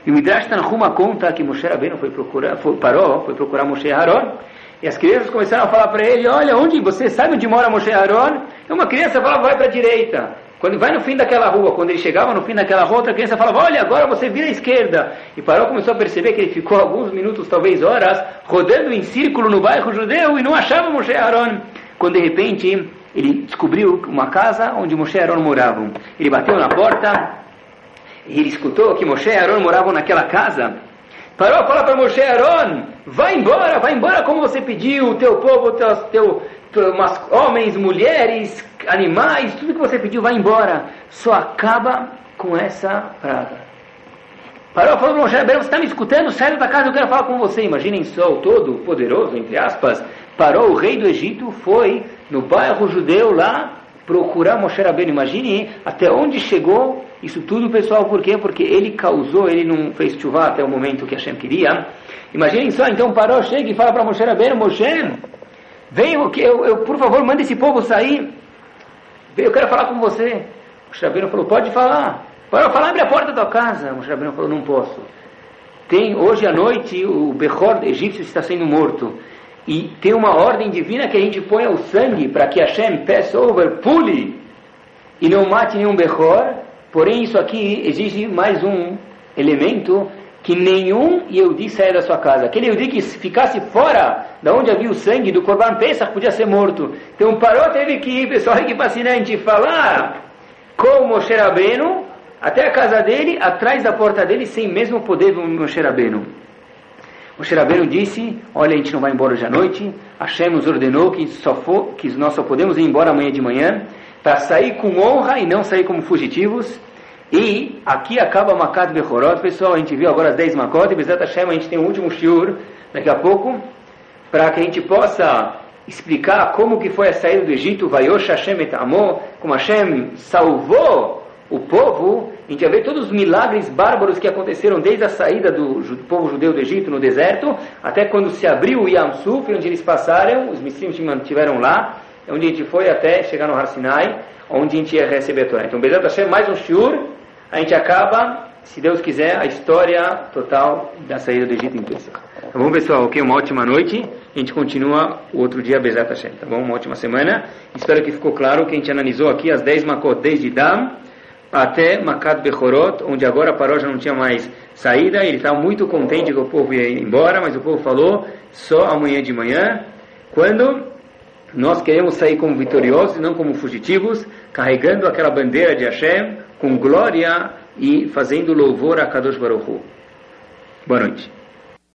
E o Midrash Tanhuma conta que Moshe Rabbeinu foi procurar, foi, parou, foi procurar Moshe Aaron, e as crianças começaram a falar para ele, olha, onde você sabe onde mora Moshe Aaron? E uma criança falava, vai para a direita. Quando vai no fim daquela rua, quando ele chegava no fim daquela rua, outra criança falava, olha, agora você vira à esquerda. E Paró começou a perceber que ele ficou alguns minutos, talvez horas, rodando em círculo no bairro judeu e não achava Moshe Aaron. Quando de repente ele descobriu uma casa onde Moshe Aaron moravam. Ele bateu na porta, e ele escutou que Moshe e Aaron moravam naquela casa. Parou, fala para Moshe e Aaron, vai embora, vai embora como você pediu, o teu povo, teu, teu, homens, mulheres, animais, tudo que você pediu, vai embora. Só acaba com essa praga. Parou, falou para Moshe Aaron, você está me escutando? Sai da casa, eu quero falar com você. Imaginem só, o todo poderoso, entre aspas, parou, o rei do Egito foi no bairro judeu lá procurar Moshe Rabbeinu. Imagine até onde chegou isso tudo, pessoal, por quê? Porque ele causou, ele não fez chuva até o momento que Hashem queria. Imaginem só, então parou, chega e fala para Moshe Rabbeinu, Moshe, vem, eu, eu, por favor, manda esse povo sair. eu quero falar com você. O Rabbeinu falou, pode falar. Pode falar, abre a porta da tua casa. O Rabbeinu falou, não posso. Tem, hoje à noite, o Behor egípcio está sendo morto. E tem uma ordem divina que a gente põe o sangue para que Hashem, Passover, pule e não mate nenhum Behor. Porém, isso aqui exige mais um elemento que nenhum Yehudi saia da sua casa. Aquele Yehudi que ficasse fora da onde havia o sangue do Corban Pesach podia ser morto. Então parou, teve que ir, pessoal, que fascinante, falar com Moshe Rabbeinu até a casa dele, atrás da porta dele, sem mesmo poder ver Moshe Rabbeinu. Moshe Rabbeinu disse, olha, a gente não vai embora hoje à noite, Hashem nos ordenou que, só for, que nós só podemos ir embora amanhã de manhã, para sair com honra e não sair como fugitivos. E aqui acaba Makat Bechorot, pessoal, a gente viu agora as 10 Makot, e Bezat Hashem a gente tem o último shiur daqui a pouco, para que a gente possa explicar como que foi a saída do Egito, Vayosh Hashem et Amo, como Hashem salvou o povo, a gente vai ver todos os milagres bárbaros que aconteceram desde a saída do, povo judeu do Egito no deserto, até quando se abriu o Yam Suf, onde eles passaram, os missimos se mantiveram lá, onde a gente foi até chegar no Har Sinai, onde a gente ia receber a Torá. Então, Bezat Hashem, mais um shiur, a gente acaba, se Deus quiser, a história total da saída do Egito em Pesach. Tá bom, pessoal? Ok, uma ótima noite. A gente continua o outro dia, Bezat Hashem. Tá bom? Uma ótima semana. Espero que ficou claro que a gente analisou aqui as 10 Makot, desde Dam até Makat Bechorot, onde agora a paródia não tinha mais saída. Ele estava muito contente que o povo ia embora, mas o povo falou só amanhã de manhã, quando nós queremos sair como vitoriosos e não como fugitivos, carregando aquela bandeira de Hashem com glória e fazendo louvor a Kadosh Baruch Hu. Boa noite.